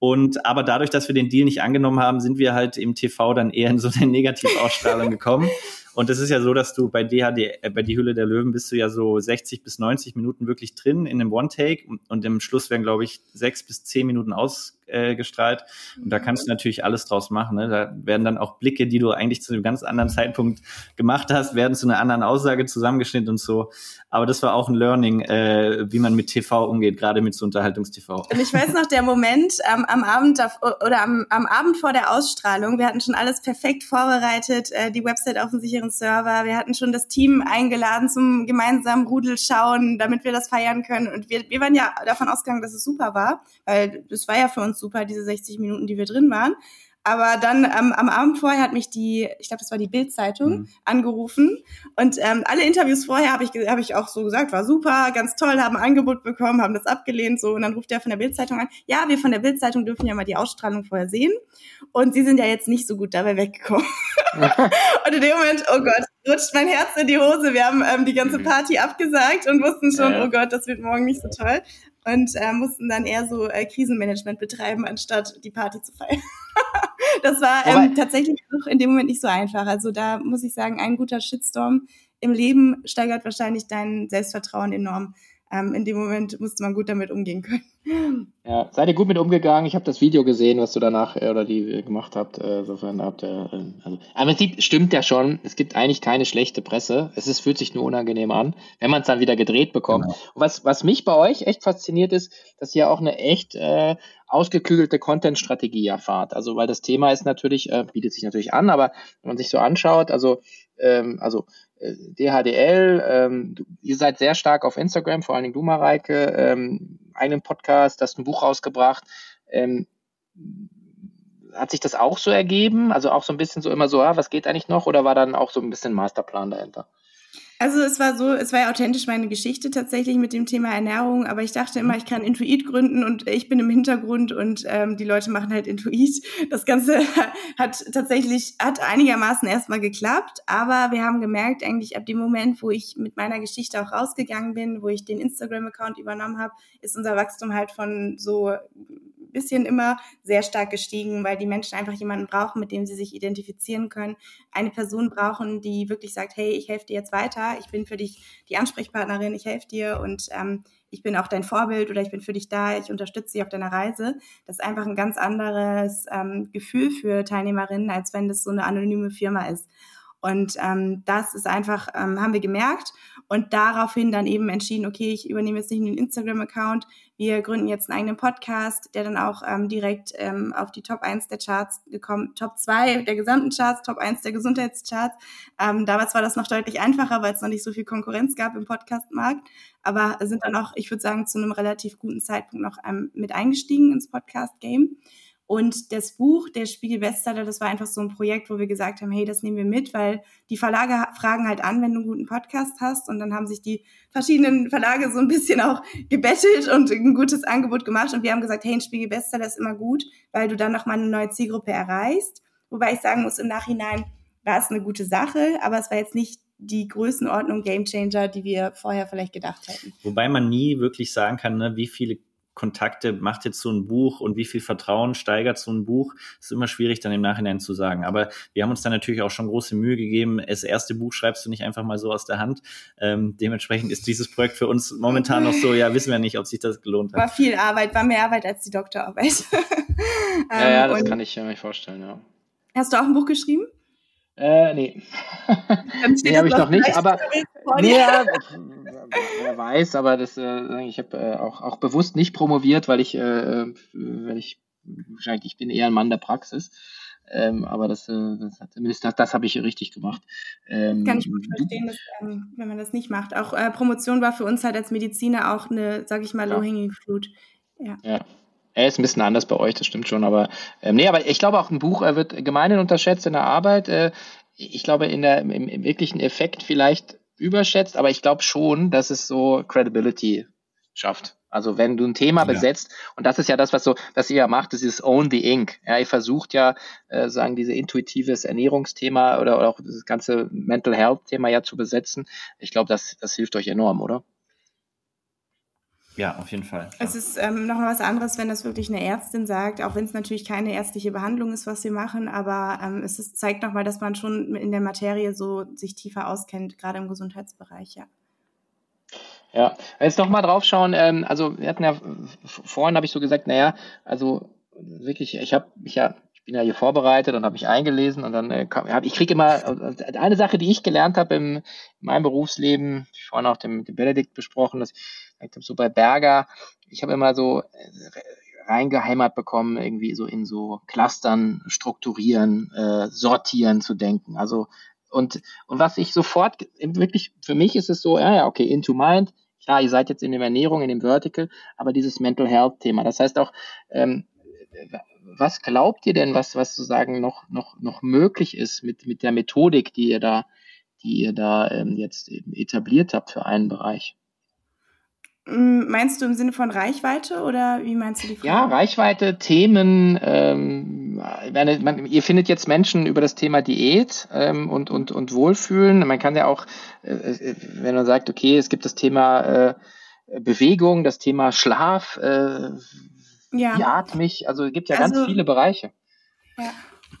Und aber dadurch, dass wir den Deal nicht angenommen haben, sind wir halt im TV dann eher in so eine Negativausstrahlung gekommen. Und es ist ja so, dass du bei DHD, äh, bei die Hülle der Löwen bist du ja so 60 bis 90 Minuten wirklich drin in einem One-Take und im Schluss werden, glaube ich, sechs bis zehn Minuten ausgestrahlt. Äh, und da kannst du natürlich alles draus machen. Ne? Da werden dann auch Blicke, die du eigentlich zu einem ganz anderen Zeitpunkt gemacht hast, werden zu einer anderen Aussage zusammengeschnitten und so. Aber das war auch ein Learning, äh, wie man mit TV umgeht, gerade mit so Unterhaltungstv. Und ich weiß noch, der Moment ähm, am Abend oder am, am Abend vor der Ausstrahlung, wir hatten schon alles perfekt vorbereitet, äh, die Website auf dem sicheren Server, wir hatten schon das Team eingeladen zum gemeinsamen Rudelschauen, damit wir das feiern können. Und wir, wir waren ja davon ausgegangen, dass es super war, weil das war ja für uns super, diese 60 Minuten, die wir drin waren. Aber dann ähm, am Abend vorher hat mich die, ich glaube, das war die Bild-Zeitung, mhm. angerufen. Und ähm, alle Interviews vorher habe ich, hab ich auch so gesagt, war super, ganz toll, haben ein Angebot bekommen, haben das abgelehnt. so Und dann ruft der von der Bild-Zeitung an, ja, wir von der Bild-Zeitung dürfen ja mal die Ausstrahlung vorher sehen. Und sie sind ja jetzt nicht so gut dabei weggekommen. und in dem Moment, oh Gott, rutscht mein Herz in die Hose. Wir haben ähm, die ganze mhm. Party abgesagt und wussten schon, ja. oh Gott, das wird morgen nicht so toll und äh, mussten dann eher so äh, Krisenmanagement betreiben, anstatt die Party zu feiern. das war ähm, tatsächlich auch in dem Moment nicht so einfach. Also da muss ich sagen, ein guter Shitstorm im Leben steigert wahrscheinlich dein Selbstvertrauen enorm ähm, in dem Moment musste man gut damit umgehen können. Ja, seid ihr gut mit umgegangen? Ich habe das Video gesehen, was du danach äh, oder die äh, gemacht habt. Äh, insofern habt ihr, äh, also, im Prinzip stimmt ja schon. Es gibt eigentlich keine schlechte Presse. Es ist, fühlt sich nur unangenehm an, wenn man es dann wieder gedreht bekommt. Genau. Und was, was mich bei euch echt fasziniert ist, dass ihr auch eine echt äh, ausgeklügelte Content-Strategie erfahrt. Also, weil das Thema ist natürlich, äh, bietet sich natürlich an, aber wenn man sich so anschaut, also, ähm, also DHDL, ähm, ihr seid sehr stark auf Instagram, vor allen Dingen du, Mareike, ähm, einen Podcast, hast ein Buch rausgebracht. Ähm, hat sich das auch so ergeben? Also auch so ein bisschen so immer so, ah, was geht eigentlich noch? Oder war dann auch so ein bisschen Masterplan dahinter? Also es war so, es war ja authentisch meine Geschichte tatsächlich mit dem Thema Ernährung, aber ich dachte immer, ich kann Intuit gründen und ich bin im Hintergrund und ähm, die Leute machen halt Intuit. Das Ganze hat tatsächlich, hat einigermaßen erstmal geklappt, aber wir haben gemerkt, eigentlich ab dem Moment, wo ich mit meiner Geschichte auch rausgegangen bin, wo ich den Instagram-Account übernommen habe, ist unser Wachstum halt von so bisschen immer sehr stark gestiegen, weil die Menschen einfach jemanden brauchen, mit dem sie sich identifizieren können. Eine Person brauchen, die wirklich sagt, hey, ich helfe dir jetzt weiter, ich bin für dich die Ansprechpartnerin, ich helfe dir und ähm, ich bin auch dein Vorbild oder ich bin für dich da, ich unterstütze dich auf deiner Reise. Das ist einfach ein ganz anderes ähm, Gefühl für Teilnehmerinnen, als wenn das so eine anonyme Firma ist. Und ähm, das ist einfach, ähm, haben wir gemerkt und daraufhin dann eben entschieden, okay, ich übernehme jetzt nicht nur den Instagram-Account, wir gründen jetzt einen eigenen Podcast, der dann auch ähm, direkt ähm, auf die Top 1 der Charts gekommen, Top 2 der gesamten Charts, Top 1 der Gesundheitscharts. Ähm, damals war das noch deutlich einfacher, weil es noch nicht so viel Konkurrenz gab im Podcast-Markt, aber sind dann auch, ich würde sagen, zu einem relativ guten Zeitpunkt noch ähm, mit eingestiegen ins Podcast-Game. Und das Buch, der Spiegel Bestseller, das war einfach so ein Projekt, wo wir gesagt haben, hey, das nehmen wir mit, weil die Verlage fragen halt an, wenn du einen guten Podcast hast. Und dann haben sich die verschiedenen Verlage so ein bisschen auch gebettelt und ein gutes Angebot gemacht. Und wir haben gesagt, hey, ein Spiegel Bestseller ist immer gut, weil du dann nochmal eine neue Zielgruppe erreichst. Wobei ich sagen muss, im Nachhinein war es eine gute Sache, aber es war jetzt nicht die Größenordnung Gamechanger, die wir vorher vielleicht gedacht hätten. Wobei man nie wirklich sagen kann, ne, wie viele Kontakte macht jetzt so ein Buch und wie viel Vertrauen steigert so ein Buch, ist immer schwierig dann im Nachhinein zu sagen. Aber wir haben uns da natürlich auch schon große Mühe gegeben. Das erste Buch schreibst du nicht einfach mal so aus der Hand. Ähm, dementsprechend ist dieses Projekt für uns momentan noch so, ja, wissen wir nicht, ob sich das gelohnt hat. War viel Arbeit, war mehr Arbeit als die Doktorarbeit. ja, ja, das ähm, kann ich mir vorstellen, ja. Hast du auch ein Buch geschrieben? Äh, nee. nee, habe ich noch nicht, aber nee, ja, wer weiß, aber das, äh, ich habe äh, auch, auch bewusst nicht promoviert, weil ich, äh, weil ich wahrscheinlich, ich bin eher ein Mann der Praxis. Ähm, aber das, äh, das zumindest das, das habe ich richtig gemacht. Ähm, Kann ich gut verstehen, dass, ähm, wenn man das nicht macht. Auch äh, Promotion war für uns halt als Mediziner auch eine, sage ich mal, low-hanging fruit. Ja. ja. Er ist ein bisschen anders bei euch, das stimmt schon, aber ähm, nee, aber ich glaube auch ein Buch er wird gemeinhin unterschätzt in der Arbeit. Äh, ich glaube in der im, im wirklichen Effekt vielleicht überschätzt, aber ich glaube schon, dass es so Credibility schafft. Also wenn du ein Thema ja. besetzt, und das ist ja das, was so, was ihr ja macht, das ist Own the Ink. Ja, ihr versucht ja, äh, sagen, diese intuitives Ernährungsthema oder, oder auch das ganze Mental Health Thema ja zu besetzen. Ich glaube, das, das hilft euch enorm, oder? Ja, auf jeden Fall. Es ist ähm, nochmal was anderes, wenn das wirklich eine Ärztin sagt, auch wenn es natürlich keine ärztliche Behandlung ist, was sie machen, aber ähm, es ist, zeigt nochmal, dass man schon in der Materie so sich tiefer auskennt, gerade im Gesundheitsbereich, ja. Ja, jetzt nochmal drauf schauen, ähm, also wir hatten ja, vorhin habe ich so gesagt, naja, also wirklich, ich habe mich ja ich bin ja hier vorbereitet und habe mich eingelesen und dann äh, hab, ich kriege immer äh, eine Sache, die ich gelernt habe im, in meinem Berufsleben, ich vorhin auch dem, dem Benedikt besprochen, dass ich habe so bei Berger, ich habe immer so äh, reingeheimert bekommen, irgendwie so in so Clustern strukturieren, äh, sortieren zu denken. Also und und was ich sofort wirklich für mich ist es so, ja ja okay, into mind. Klar, ihr seid jetzt in der Ernährung, in dem Vertical, aber dieses Mental Health Thema. Das heißt auch ähm, was glaubt ihr denn, was, was sozusagen noch, noch, noch möglich ist mit, mit der Methodik, die ihr da, die ihr da ähm, jetzt etabliert habt für einen Bereich? Meinst du im Sinne von Reichweite oder wie meinst du die Frage? Ja, Reichweite, Themen. Ähm, man, ihr findet jetzt Menschen über das Thema Diät ähm, und, und, und Wohlfühlen. Man kann ja auch, äh, äh wenn man sagt, okay, es gibt das Thema äh, Bewegung, das Thema Schlaf, äh, ja. wie atme ich, also es gibt ja also, ganz viele Bereiche. Ja.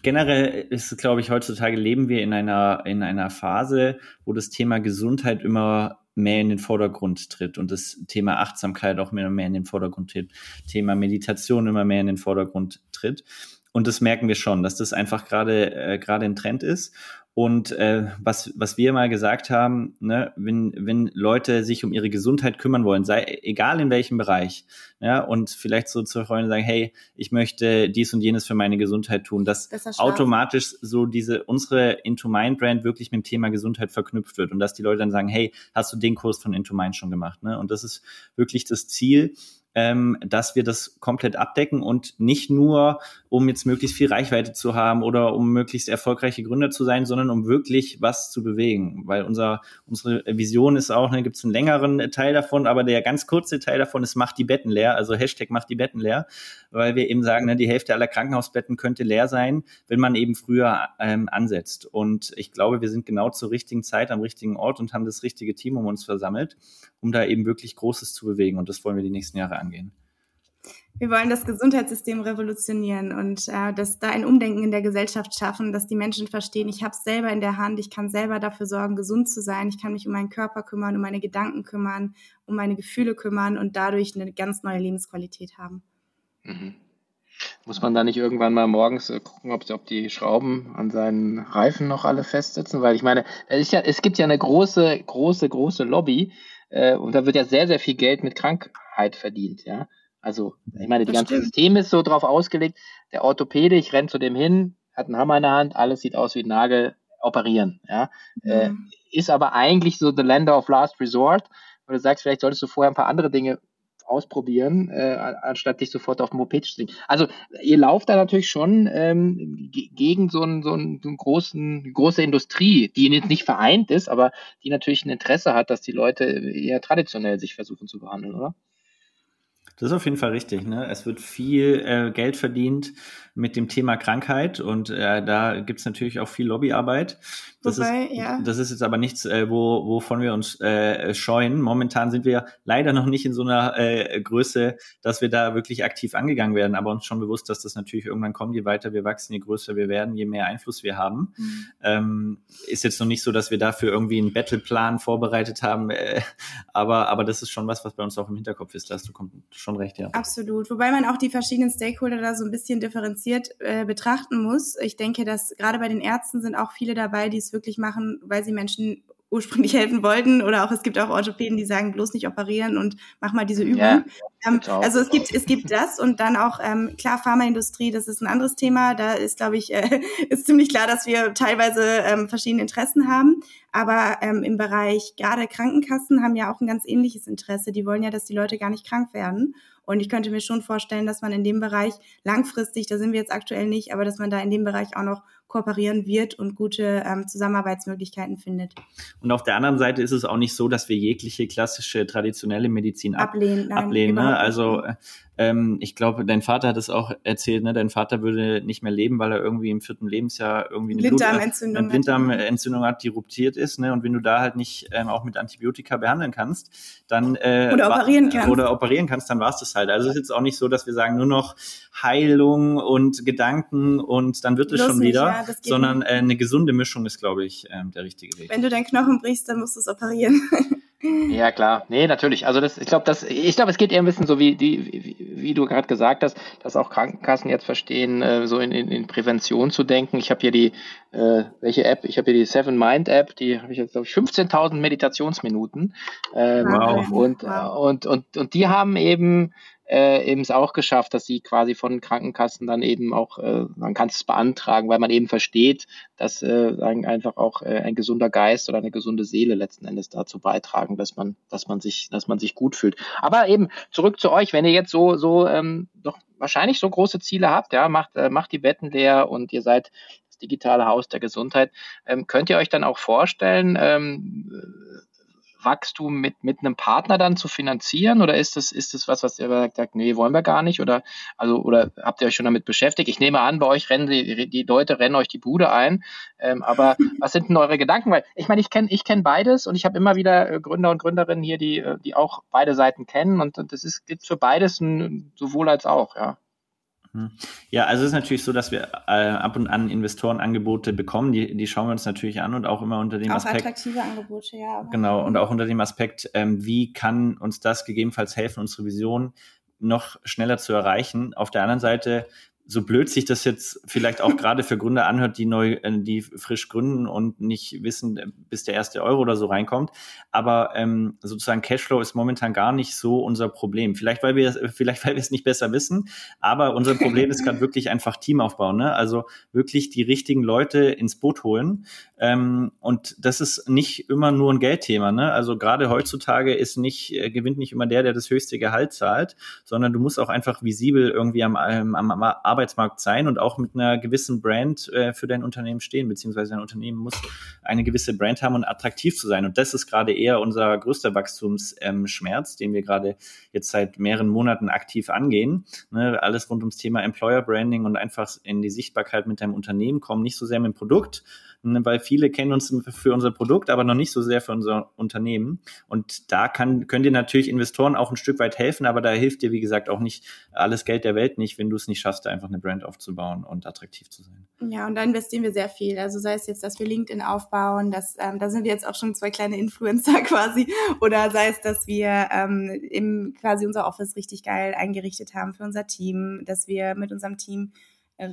Generell ist, glaube ich, heutzutage leben wir in einer, in einer Phase, wo das Thema Gesundheit immer mehr in den Vordergrund tritt und das Thema Achtsamkeit auch mehr, mehr in den Vordergrund tritt, Thema Meditation immer mehr in den Vordergrund tritt. Und das merken wir schon, dass das einfach gerade äh, gerade ein Trend ist. Und äh, was, was wir mal gesagt haben, ne, wenn, wenn Leute sich um ihre Gesundheit kümmern wollen, sei egal in welchem Bereich, ja, und vielleicht so zu Freunden sagen, hey, ich möchte dies und jenes für meine Gesundheit tun, dass automatisch so diese unsere Into Mind Brand wirklich mit dem Thema Gesundheit verknüpft wird und dass die Leute dann sagen, hey, hast du den Kurs von Into Mind schon gemacht? Ne? Und das ist wirklich das Ziel ähm, dass wir das komplett abdecken und nicht nur, um jetzt möglichst viel Reichweite zu haben oder um möglichst erfolgreiche Gründer zu sein, sondern um wirklich was zu bewegen. Weil unser, unsere Vision ist auch, ne, gibt es einen längeren Teil davon, aber der ganz kurze Teil davon ist, macht die Betten leer, also Hashtag macht die Betten leer, weil wir eben sagen, ne, die Hälfte aller Krankenhausbetten könnte leer sein, wenn man eben früher ähm, ansetzt. Und ich glaube, wir sind genau zur richtigen Zeit am richtigen Ort und haben das richtige Team um uns versammelt, um da eben wirklich Großes zu bewegen. Und das wollen wir die nächsten Jahre angehen. Wir wollen das Gesundheitssystem revolutionieren und äh, dass da ein Umdenken in der Gesellschaft schaffen, dass die Menschen verstehen, ich habe es selber in der Hand, ich kann selber dafür sorgen, gesund zu sein, ich kann mich um meinen Körper kümmern, um meine Gedanken kümmern, um meine Gefühle kümmern und dadurch eine ganz neue Lebensqualität haben. Mhm. Muss man da nicht irgendwann mal morgens äh, gucken, ob, ob die Schrauben an seinen Reifen noch alle festsitzen? Weil ich meine, es, ja, es gibt ja eine große, große, große Lobby äh, und da wird ja sehr, sehr viel Geld mit Krankheit verdient, ja. Also, ich meine, das ganze System ist so drauf ausgelegt, der Orthopäde, ich renne zu dem hin, hat einen Hammer in der Hand, alles sieht aus wie ein Nagel, operieren, ja. Äh, mhm. Äh, ist aber eigentlich so the lender of last resort, wo du sagst, vielleicht solltest du vorher ein paar andere Dinge ausprobieren, äh, anstatt dich sofort auf den Moped zu bringen. Also ihr lauft da natürlich schon ähm, gegen so einen, so einen, großen, große Industrie, die nicht vereint ist, aber die natürlich ein Interesse hat, dass die Leute eher traditionell sich versuchen zu behandeln, oder? Das ist auf jeden Fall richtig. Ne? Es wird viel äh, Geld verdient mit dem Thema Krankheit und äh, da gibt's natürlich auch viel Lobbyarbeit. Das, Wobei, ist, ja. das ist jetzt aber nichts, äh, wo, wovon wir uns äh, scheuen. Momentan sind wir leider noch nicht in so einer äh, Größe, dass wir da wirklich aktiv angegangen werden, aber uns schon bewusst, dass das natürlich irgendwann kommt. Je weiter wir wachsen, je größer wir werden, je mehr Einfluss wir haben. Mhm. Ähm, ist jetzt noch nicht so, dass wir dafür irgendwie einen Battleplan vorbereitet haben, äh, aber, aber das ist schon was, was bei uns auch im Hinterkopf ist. Da hast du schon recht, ja. Absolut. Wobei man auch die verschiedenen Stakeholder da so ein bisschen differenziert äh, betrachten muss. Ich denke, dass gerade bei den Ärzten sind auch viele dabei, die es wirklich machen, weil sie Menschen ursprünglich helfen wollten oder auch es gibt auch Orthopäden, die sagen bloß nicht operieren und mach mal diese Übung. Ja, ähm, also es gibt es gibt das und dann auch ähm, klar Pharmaindustrie, das ist ein anderes Thema. Da ist glaube ich äh, ist ziemlich klar, dass wir teilweise ähm, verschiedene Interessen haben, aber ähm, im Bereich gerade Krankenkassen haben ja auch ein ganz ähnliches Interesse. Die wollen ja, dass die Leute gar nicht krank werden und ich könnte mir schon vorstellen, dass man in dem Bereich langfristig, da sind wir jetzt aktuell nicht, aber dass man da in dem Bereich auch noch kooperieren wird und gute ähm, Zusammenarbeitsmöglichkeiten findet. Und auf der anderen Seite ist es auch nicht so, dass wir jegliche klassische traditionelle Medizin ab ablehnen. Nein, ablehnen ne? Also ähm, ich glaube, dein Vater hat es auch erzählt, ne? dein Vater würde nicht mehr leben, weil er irgendwie im vierten Lebensjahr irgendwie eine Blinddarmentzündung, Blut, Blinddarmentzündung hat, die ruptiert ist. Ne? Und wenn du da halt nicht ähm, auch mit Antibiotika behandeln kannst, dann äh, oder operieren kannst. Oder operieren kannst, dann war es das halt. Also es ist jetzt auch nicht so, dass wir sagen, nur noch Heilung und Gedanken und dann wird es schon wieder, nicht, ja, sondern äh, eine gesunde Mischung ist, glaube ich, äh, der richtige Weg. Wenn du deinen Knochen brichst, dann musst du es operieren. Ja, klar. Nee, natürlich. Also das, ich glaube, das, ich glaube, es geht eher ein bisschen so, wie, die, wie, wie du gerade gesagt hast, dass auch Krankenkassen jetzt verstehen, äh, so in, in, in Prävention zu denken. Ich habe hier die, äh, welche App? Ich habe hier die Seven Mind App, die habe ich jetzt, glaube ich, 15.000 Meditationsminuten. Ähm, wow. Und, wow. und, und, und die haben eben äh, eben es auch geschafft, dass sie quasi von Krankenkassen dann eben auch, äh, man kann es beantragen, weil man eben versteht, dass äh, einfach auch äh, ein gesunder Geist oder eine gesunde Seele letzten Endes dazu beitragen, dass man, dass man sich, dass man sich gut fühlt. Aber eben zurück zu euch, wenn ihr jetzt so, so ähm, doch wahrscheinlich so große Ziele habt, ja, macht, äh, macht die Betten leer und ihr seid das digitale Haus der Gesundheit, ähm, könnt ihr euch dann auch vorstellen, ähm, Wachstum mit, mit einem Partner dann zu finanzieren? Oder ist das, ist das was, was ihr sagt, nee, wollen wir gar nicht? Oder, also, oder habt ihr euch schon damit beschäftigt? Ich nehme an, bei euch rennen die, die Leute rennen euch die Bude ein. Ähm, aber was sind denn eure Gedanken? Weil ich meine, ich kenne ich kenn beides und ich habe immer wieder äh, Gründer und Gründerinnen hier, die, äh, die auch beide Seiten kennen und, und das ist, gibt für beides ein, sowohl als auch, ja. Hm. Ja, also es ist natürlich so, dass wir äh, ab und an Investorenangebote bekommen. Die, die schauen wir uns natürlich an und auch immer unter dem auch Aspekt. attraktive Angebote, ja. Genau, und auch unter dem Aspekt, ähm, wie kann uns das gegebenenfalls helfen, unsere Vision noch schneller zu erreichen. Auf der anderen Seite so blöd sich das jetzt vielleicht auch gerade für Gründer anhört, die neu, äh, die frisch gründen und nicht wissen, äh, bis der erste Euro oder so reinkommt. Aber ähm, sozusagen Cashflow ist momentan gar nicht so unser Problem. Vielleicht weil wir vielleicht weil wir es nicht besser wissen, aber unser Problem ist gerade wirklich einfach Team aufbauen. Ne? Also wirklich die richtigen Leute ins Boot holen. Ähm, und das ist nicht immer nur ein Geldthema. Ne? Also gerade heutzutage ist nicht äh, gewinnt nicht immer der, der das höchste Gehalt zahlt, sondern du musst auch einfach visibel irgendwie am, am, am Arbeit Arbeitsmarkt sein und auch mit einer gewissen Brand äh, für dein Unternehmen stehen, beziehungsweise dein Unternehmen muss eine gewisse Brand haben und attraktiv zu sein. Und das ist gerade eher unser größter Wachstumsschmerz, ähm, den wir gerade jetzt seit mehreren Monaten aktiv angehen. Ne, alles rund ums Thema Employer Branding und einfach in die Sichtbarkeit mit deinem Unternehmen kommen, nicht so sehr mit dem Produkt, weil viele kennen uns für unser Produkt, aber noch nicht so sehr für unser Unternehmen. Und da kann, können dir natürlich Investoren auch ein Stück weit helfen, aber da hilft dir, wie gesagt, auch nicht alles Geld der Welt nicht, wenn du es nicht schaffst, einfach eine Brand aufzubauen und attraktiv zu sein. Ja, und da investieren wir sehr viel. Also sei es jetzt, dass wir LinkedIn aufbauen, dass, ähm, da sind wir jetzt auch schon zwei kleine Influencer quasi, oder sei es, dass wir ähm, im quasi unser Office richtig geil eingerichtet haben für unser Team, dass wir mit unserem Team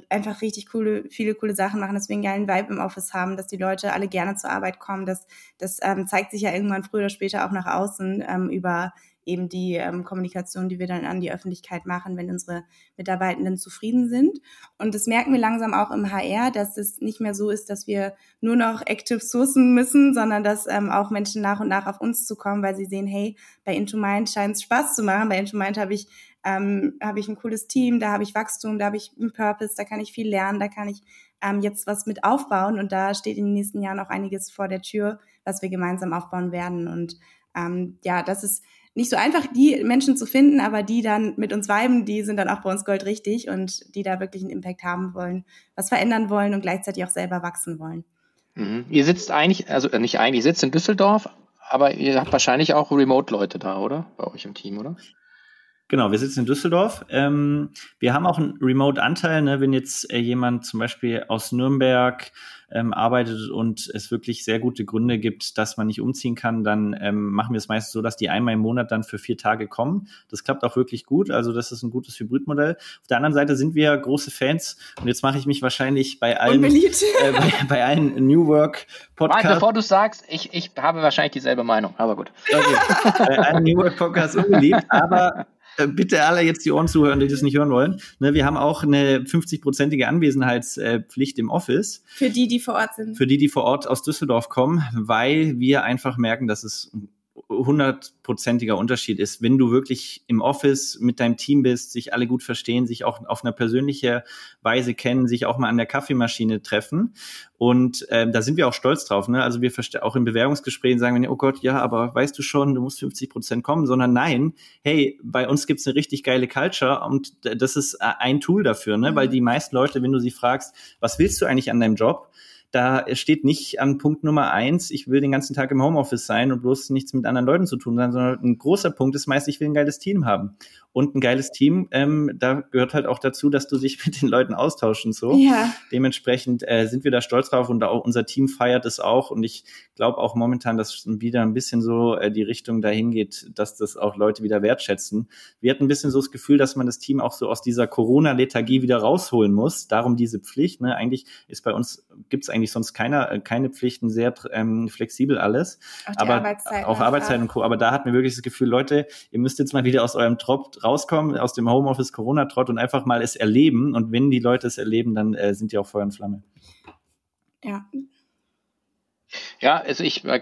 einfach richtig coole, viele coole Sachen machen, dass wir einen geilen Vibe im Office haben, dass die Leute alle gerne zur Arbeit kommen. Das, das ähm, zeigt sich ja irgendwann früher oder später auch nach außen ähm, über eben die ähm, Kommunikation, die wir dann an die Öffentlichkeit machen, wenn unsere Mitarbeitenden zufrieden sind. Und das merken wir langsam auch im HR, dass es nicht mehr so ist, dass wir nur noch Active sourcen müssen, sondern dass ähm, auch Menschen nach und nach auf uns zu kommen, weil sie sehen, hey, bei Into Mind scheint es Spaß zu machen. Bei Into Mind habe ich ähm, habe ich ein cooles Team, da habe ich Wachstum, da habe ich einen Purpose, da kann ich viel lernen, da kann ich ähm, jetzt was mit aufbauen und da steht in den nächsten Jahren auch einiges vor der Tür, was wir gemeinsam aufbauen werden. Und ähm, ja, das ist nicht so einfach, die Menschen zu finden, aber die dann mit uns weiben, die sind dann auch bei uns goldrichtig und die da wirklich einen Impact haben wollen, was verändern wollen und gleichzeitig auch selber wachsen wollen. Mhm. Ihr sitzt eigentlich, also äh, nicht eigentlich, ihr sitzt in Düsseldorf, aber ihr habt wahrscheinlich auch Remote-Leute da, oder? Bei euch im Team, oder? Genau, wir sitzen in Düsseldorf. Ähm, wir haben auch einen Remote-Anteil, ne, wenn jetzt äh, jemand zum Beispiel aus Nürnberg ähm, arbeitet und es wirklich sehr gute Gründe gibt, dass man nicht umziehen kann, dann ähm, machen wir es meist so, dass die einmal im Monat dann für vier Tage kommen. Das klappt auch wirklich gut. Also das ist ein gutes Hybridmodell. Auf der anderen Seite sind wir große Fans und jetzt mache ich mich wahrscheinlich bei allen, äh, bei, bei, allen New Work Podcasts. Bevor du sagst, ich, ich habe wahrscheinlich dieselbe Meinung, aber gut. Okay. bei allen New Work Podcasts unbeliebt, aber bitte alle jetzt die Ohren zuhören, die das nicht hören wollen. Ne, wir haben auch eine 50-prozentige Anwesenheitspflicht im Office. Für die, die vor Ort sind. Für die, die vor Ort aus Düsseldorf kommen, weil wir einfach merken, dass es hundertprozentiger Unterschied ist, wenn du wirklich im Office mit deinem Team bist, sich alle gut verstehen, sich auch auf einer persönlichen Weise kennen, sich auch mal an der Kaffeemaschine treffen. Und ähm, da sind wir auch stolz drauf. Ne? Also wir auch in Bewerbungsgesprächen sagen wir, oh Gott, ja, aber weißt du schon, du musst 50 Prozent kommen, sondern nein, hey, bei uns gibt's eine richtig geile Culture und das ist äh, ein Tool dafür, ne? Mhm. weil die meisten Leute, wenn du sie fragst, was willst du eigentlich an deinem Job? Da steht nicht an Punkt Nummer eins, ich will den ganzen Tag im Homeoffice sein und bloß nichts mit anderen Leuten zu tun haben, sondern ein großer Punkt ist meist, ich will ein geiles Team haben. Und ein geiles Team, ähm, da gehört halt auch dazu, dass du dich mit den Leuten austauschen so. Ja. Dementsprechend äh, sind wir da stolz drauf und auch unser Team feiert es auch. Und ich glaube auch momentan, dass wieder ein bisschen so äh, die Richtung dahin geht, dass das auch Leute wieder wertschätzen. Wir hatten ein bisschen so das Gefühl, dass man das Team auch so aus dieser Corona-Lethargie wieder rausholen muss. Darum diese Pflicht. Ne? Eigentlich ist bei uns, gibt's eigentlich sonst keiner, äh, keine Pflichten, sehr ähm, flexibel alles. Auch aber Arbeitszeit auch Arbeitszeit und Co. Aber da hatten wir wirklich das Gefühl, Leute, ihr müsst jetzt mal wieder aus eurem Trop rauskommen aus dem Homeoffice Corona-Trott und einfach mal es erleben. Und wenn die Leute es erleben, dann äh, sind die auch Feuer und Flamme. Ja. Ja, also ich, äh,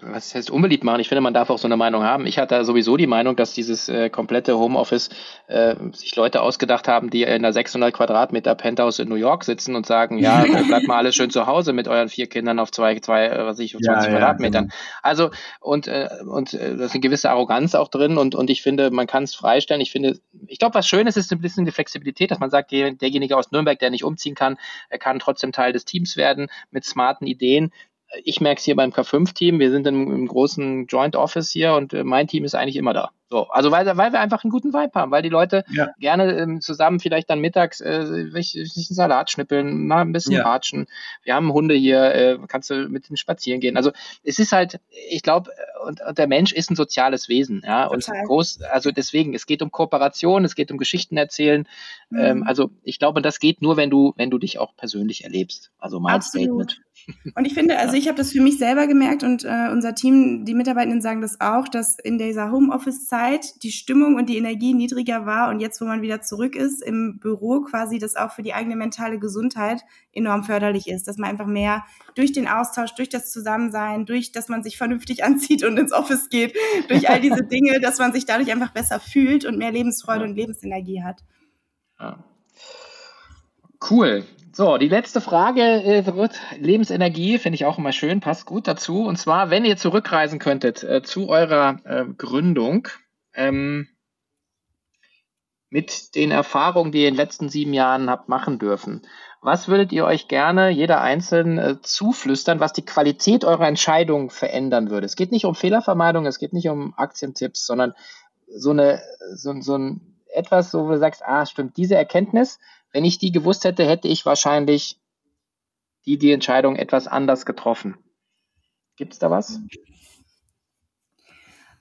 was heißt unbeliebt machen? Ich finde, man darf auch so eine Meinung haben. Ich hatte sowieso die Meinung, dass dieses äh, komplette Homeoffice äh, sich Leute ausgedacht haben, die in einer 600 Quadratmeter Penthouse in New York sitzen und sagen, ja, bleibt mal alles schön zu Hause mit euren vier Kindern auf zwei, zwei, äh, was ich, 20 ja, Quadratmetern. Ja, genau. Also und äh, und äh, das ist eine gewisse Arroganz auch drin und und ich finde, man kann es freistellen. Ich finde, ich glaube, was Schönes ist ein bisschen die Flexibilität, dass man sagt, der, derjenige aus Nürnberg, der nicht umziehen kann, er kann trotzdem Teil des Teams werden mit smarten Ideen ich merke es hier beim K5-Team, wir sind im, im, großen Joint Office hier und äh, mein Team ist eigentlich immer da. So, also weil, weil wir einfach einen guten Vibe haben, weil die Leute ja. gerne ähm, zusammen vielleicht dann mittags äh, sich einen Salat schnippeln, mal ein bisschen ja. ratschen. Wir haben Hunde hier, äh, kannst du mit denen spazieren gehen. Also es ist halt, ich glaube, und, und, der Mensch ist ein soziales Wesen, ja. Und groß, also deswegen, es geht um Kooperation, es geht um Geschichten erzählen. Mhm. Ähm, also ich glaube, das geht nur, wenn du, wenn du dich auch persönlich erlebst. Also mal Absolut. Statement. Und ich finde, also ich habe das für mich selber gemerkt und äh, unser Team, die Mitarbeitenden sagen das auch, dass in dieser Homeoffice-Zeit die Stimmung und die Energie niedriger war und jetzt, wo man wieder zurück ist im Büro, quasi das auch für die eigene mentale Gesundheit enorm förderlich ist, dass man einfach mehr durch den Austausch, durch das Zusammensein, durch, dass man sich vernünftig anzieht und ins Office geht, durch all diese Dinge, dass man sich dadurch einfach besser fühlt und mehr Lebensfreude und Lebensenergie hat. Ja. Cool. So, die letzte Frage äh, wird Lebensenergie, finde ich auch immer schön, passt gut dazu. Und zwar, wenn ihr zurückreisen könntet äh, zu eurer äh, Gründung, ähm, mit den Erfahrungen, die ihr in den letzten sieben Jahren habt machen dürfen, was würdet ihr euch gerne jeder einzeln äh, zuflüstern, was die Qualität eurer Entscheidung verändern würde? Es geht nicht um Fehlervermeidung, es geht nicht um Aktientipps, sondern so eine, so, so ein etwas, wo du sagst, ah, stimmt, diese Erkenntnis, wenn ich die gewusst hätte, hätte ich wahrscheinlich die, die Entscheidung etwas anders getroffen. Gibt es da was?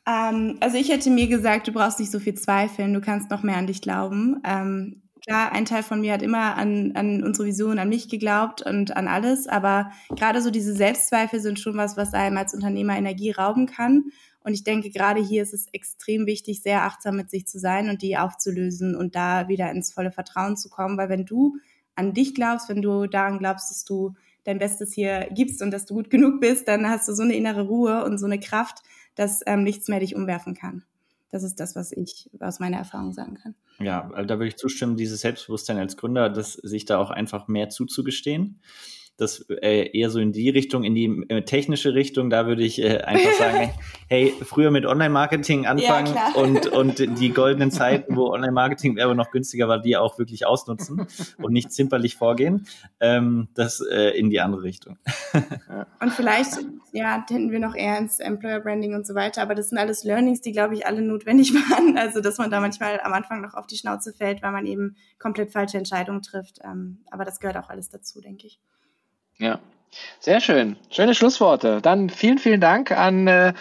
Ähm, also ich hätte mir gesagt, du brauchst nicht so viel zweifeln, du kannst noch mehr an dich glauben. Ähm, klar, ein Teil von mir hat immer an, an unsere Vision, an mich geglaubt und an alles, aber gerade so diese Selbstzweifel sind schon was, was einem als Unternehmer Energie rauben kann. Und ich denke, gerade hier ist es extrem wichtig, sehr achtsam mit sich zu sein und die aufzulösen und da wieder ins volle Vertrauen zu kommen. Weil wenn du an dich glaubst, wenn du daran glaubst, dass du dein Bestes hier gibst und dass du gut genug bist, dann hast du so eine innere Ruhe und so eine Kraft, dass ähm, nichts mehr dich umwerfen kann. Das ist das, was ich aus meiner Erfahrung sagen kann. Ja, da würde ich zustimmen, dieses Selbstbewusstsein als Gründer, das sich da auch einfach mehr zuzugestehen das äh, eher so in die Richtung, in die äh, technische Richtung, da würde ich äh, einfach sagen, hey, früher mit Online-Marketing anfangen ja, und, und die goldenen Zeiten, wo Online-Marketing aber noch günstiger war, die auch wirklich ausnutzen und nicht zimperlich vorgehen, ähm, das äh, in die andere Richtung. und vielleicht, ja, hätten wir noch eher ins Employer-Branding und so weiter, aber das sind alles Learnings, die, glaube ich, alle notwendig waren. Also, dass man da manchmal am Anfang noch auf die Schnauze fällt, weil man eben komplett falsche Entscheidungen trifft. Ähm, aber das gehört auch alles dazu, denke ich. Ja, sehr schön. Schöne Schlussworte. Dann vielen, vielen Dank an äh,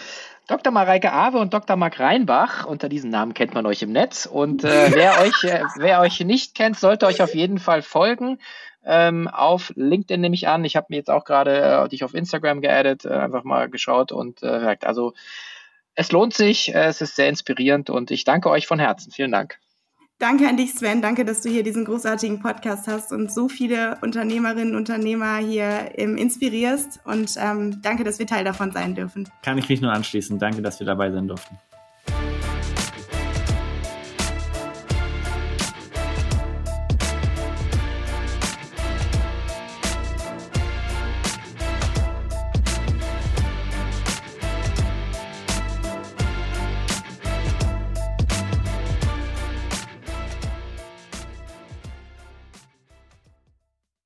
Dr. Mareike Awe und Dr. Marc Reinbach. Unter diesen Namen kennt man euch im Netz. Und äh, wer, euch, äh, wer euch nicht kennt, sollte euch auf jeden Fall folgen. Ähm, auf LinkedIn nehme ich an. Ich habe mir jetzt auch gerade äh, dich auf Instagram geaddet, äh, einfach mal geschaut und äh, also es lohnt sich, äh, es ist sehr inspirierend und ich danke euch von Herzen. Vielen Dank. Danke an dich, Sven. Danke, dass du hier diesen großartigen Podcast hast und so viele Unternehmerinnen und Unternehmer hier ähm, inspirierst. Und ähm, danke, dass wir Teil davon sein dürfen. Kann ich mich nur anschließen. Danke, dass wir dabei sein durften.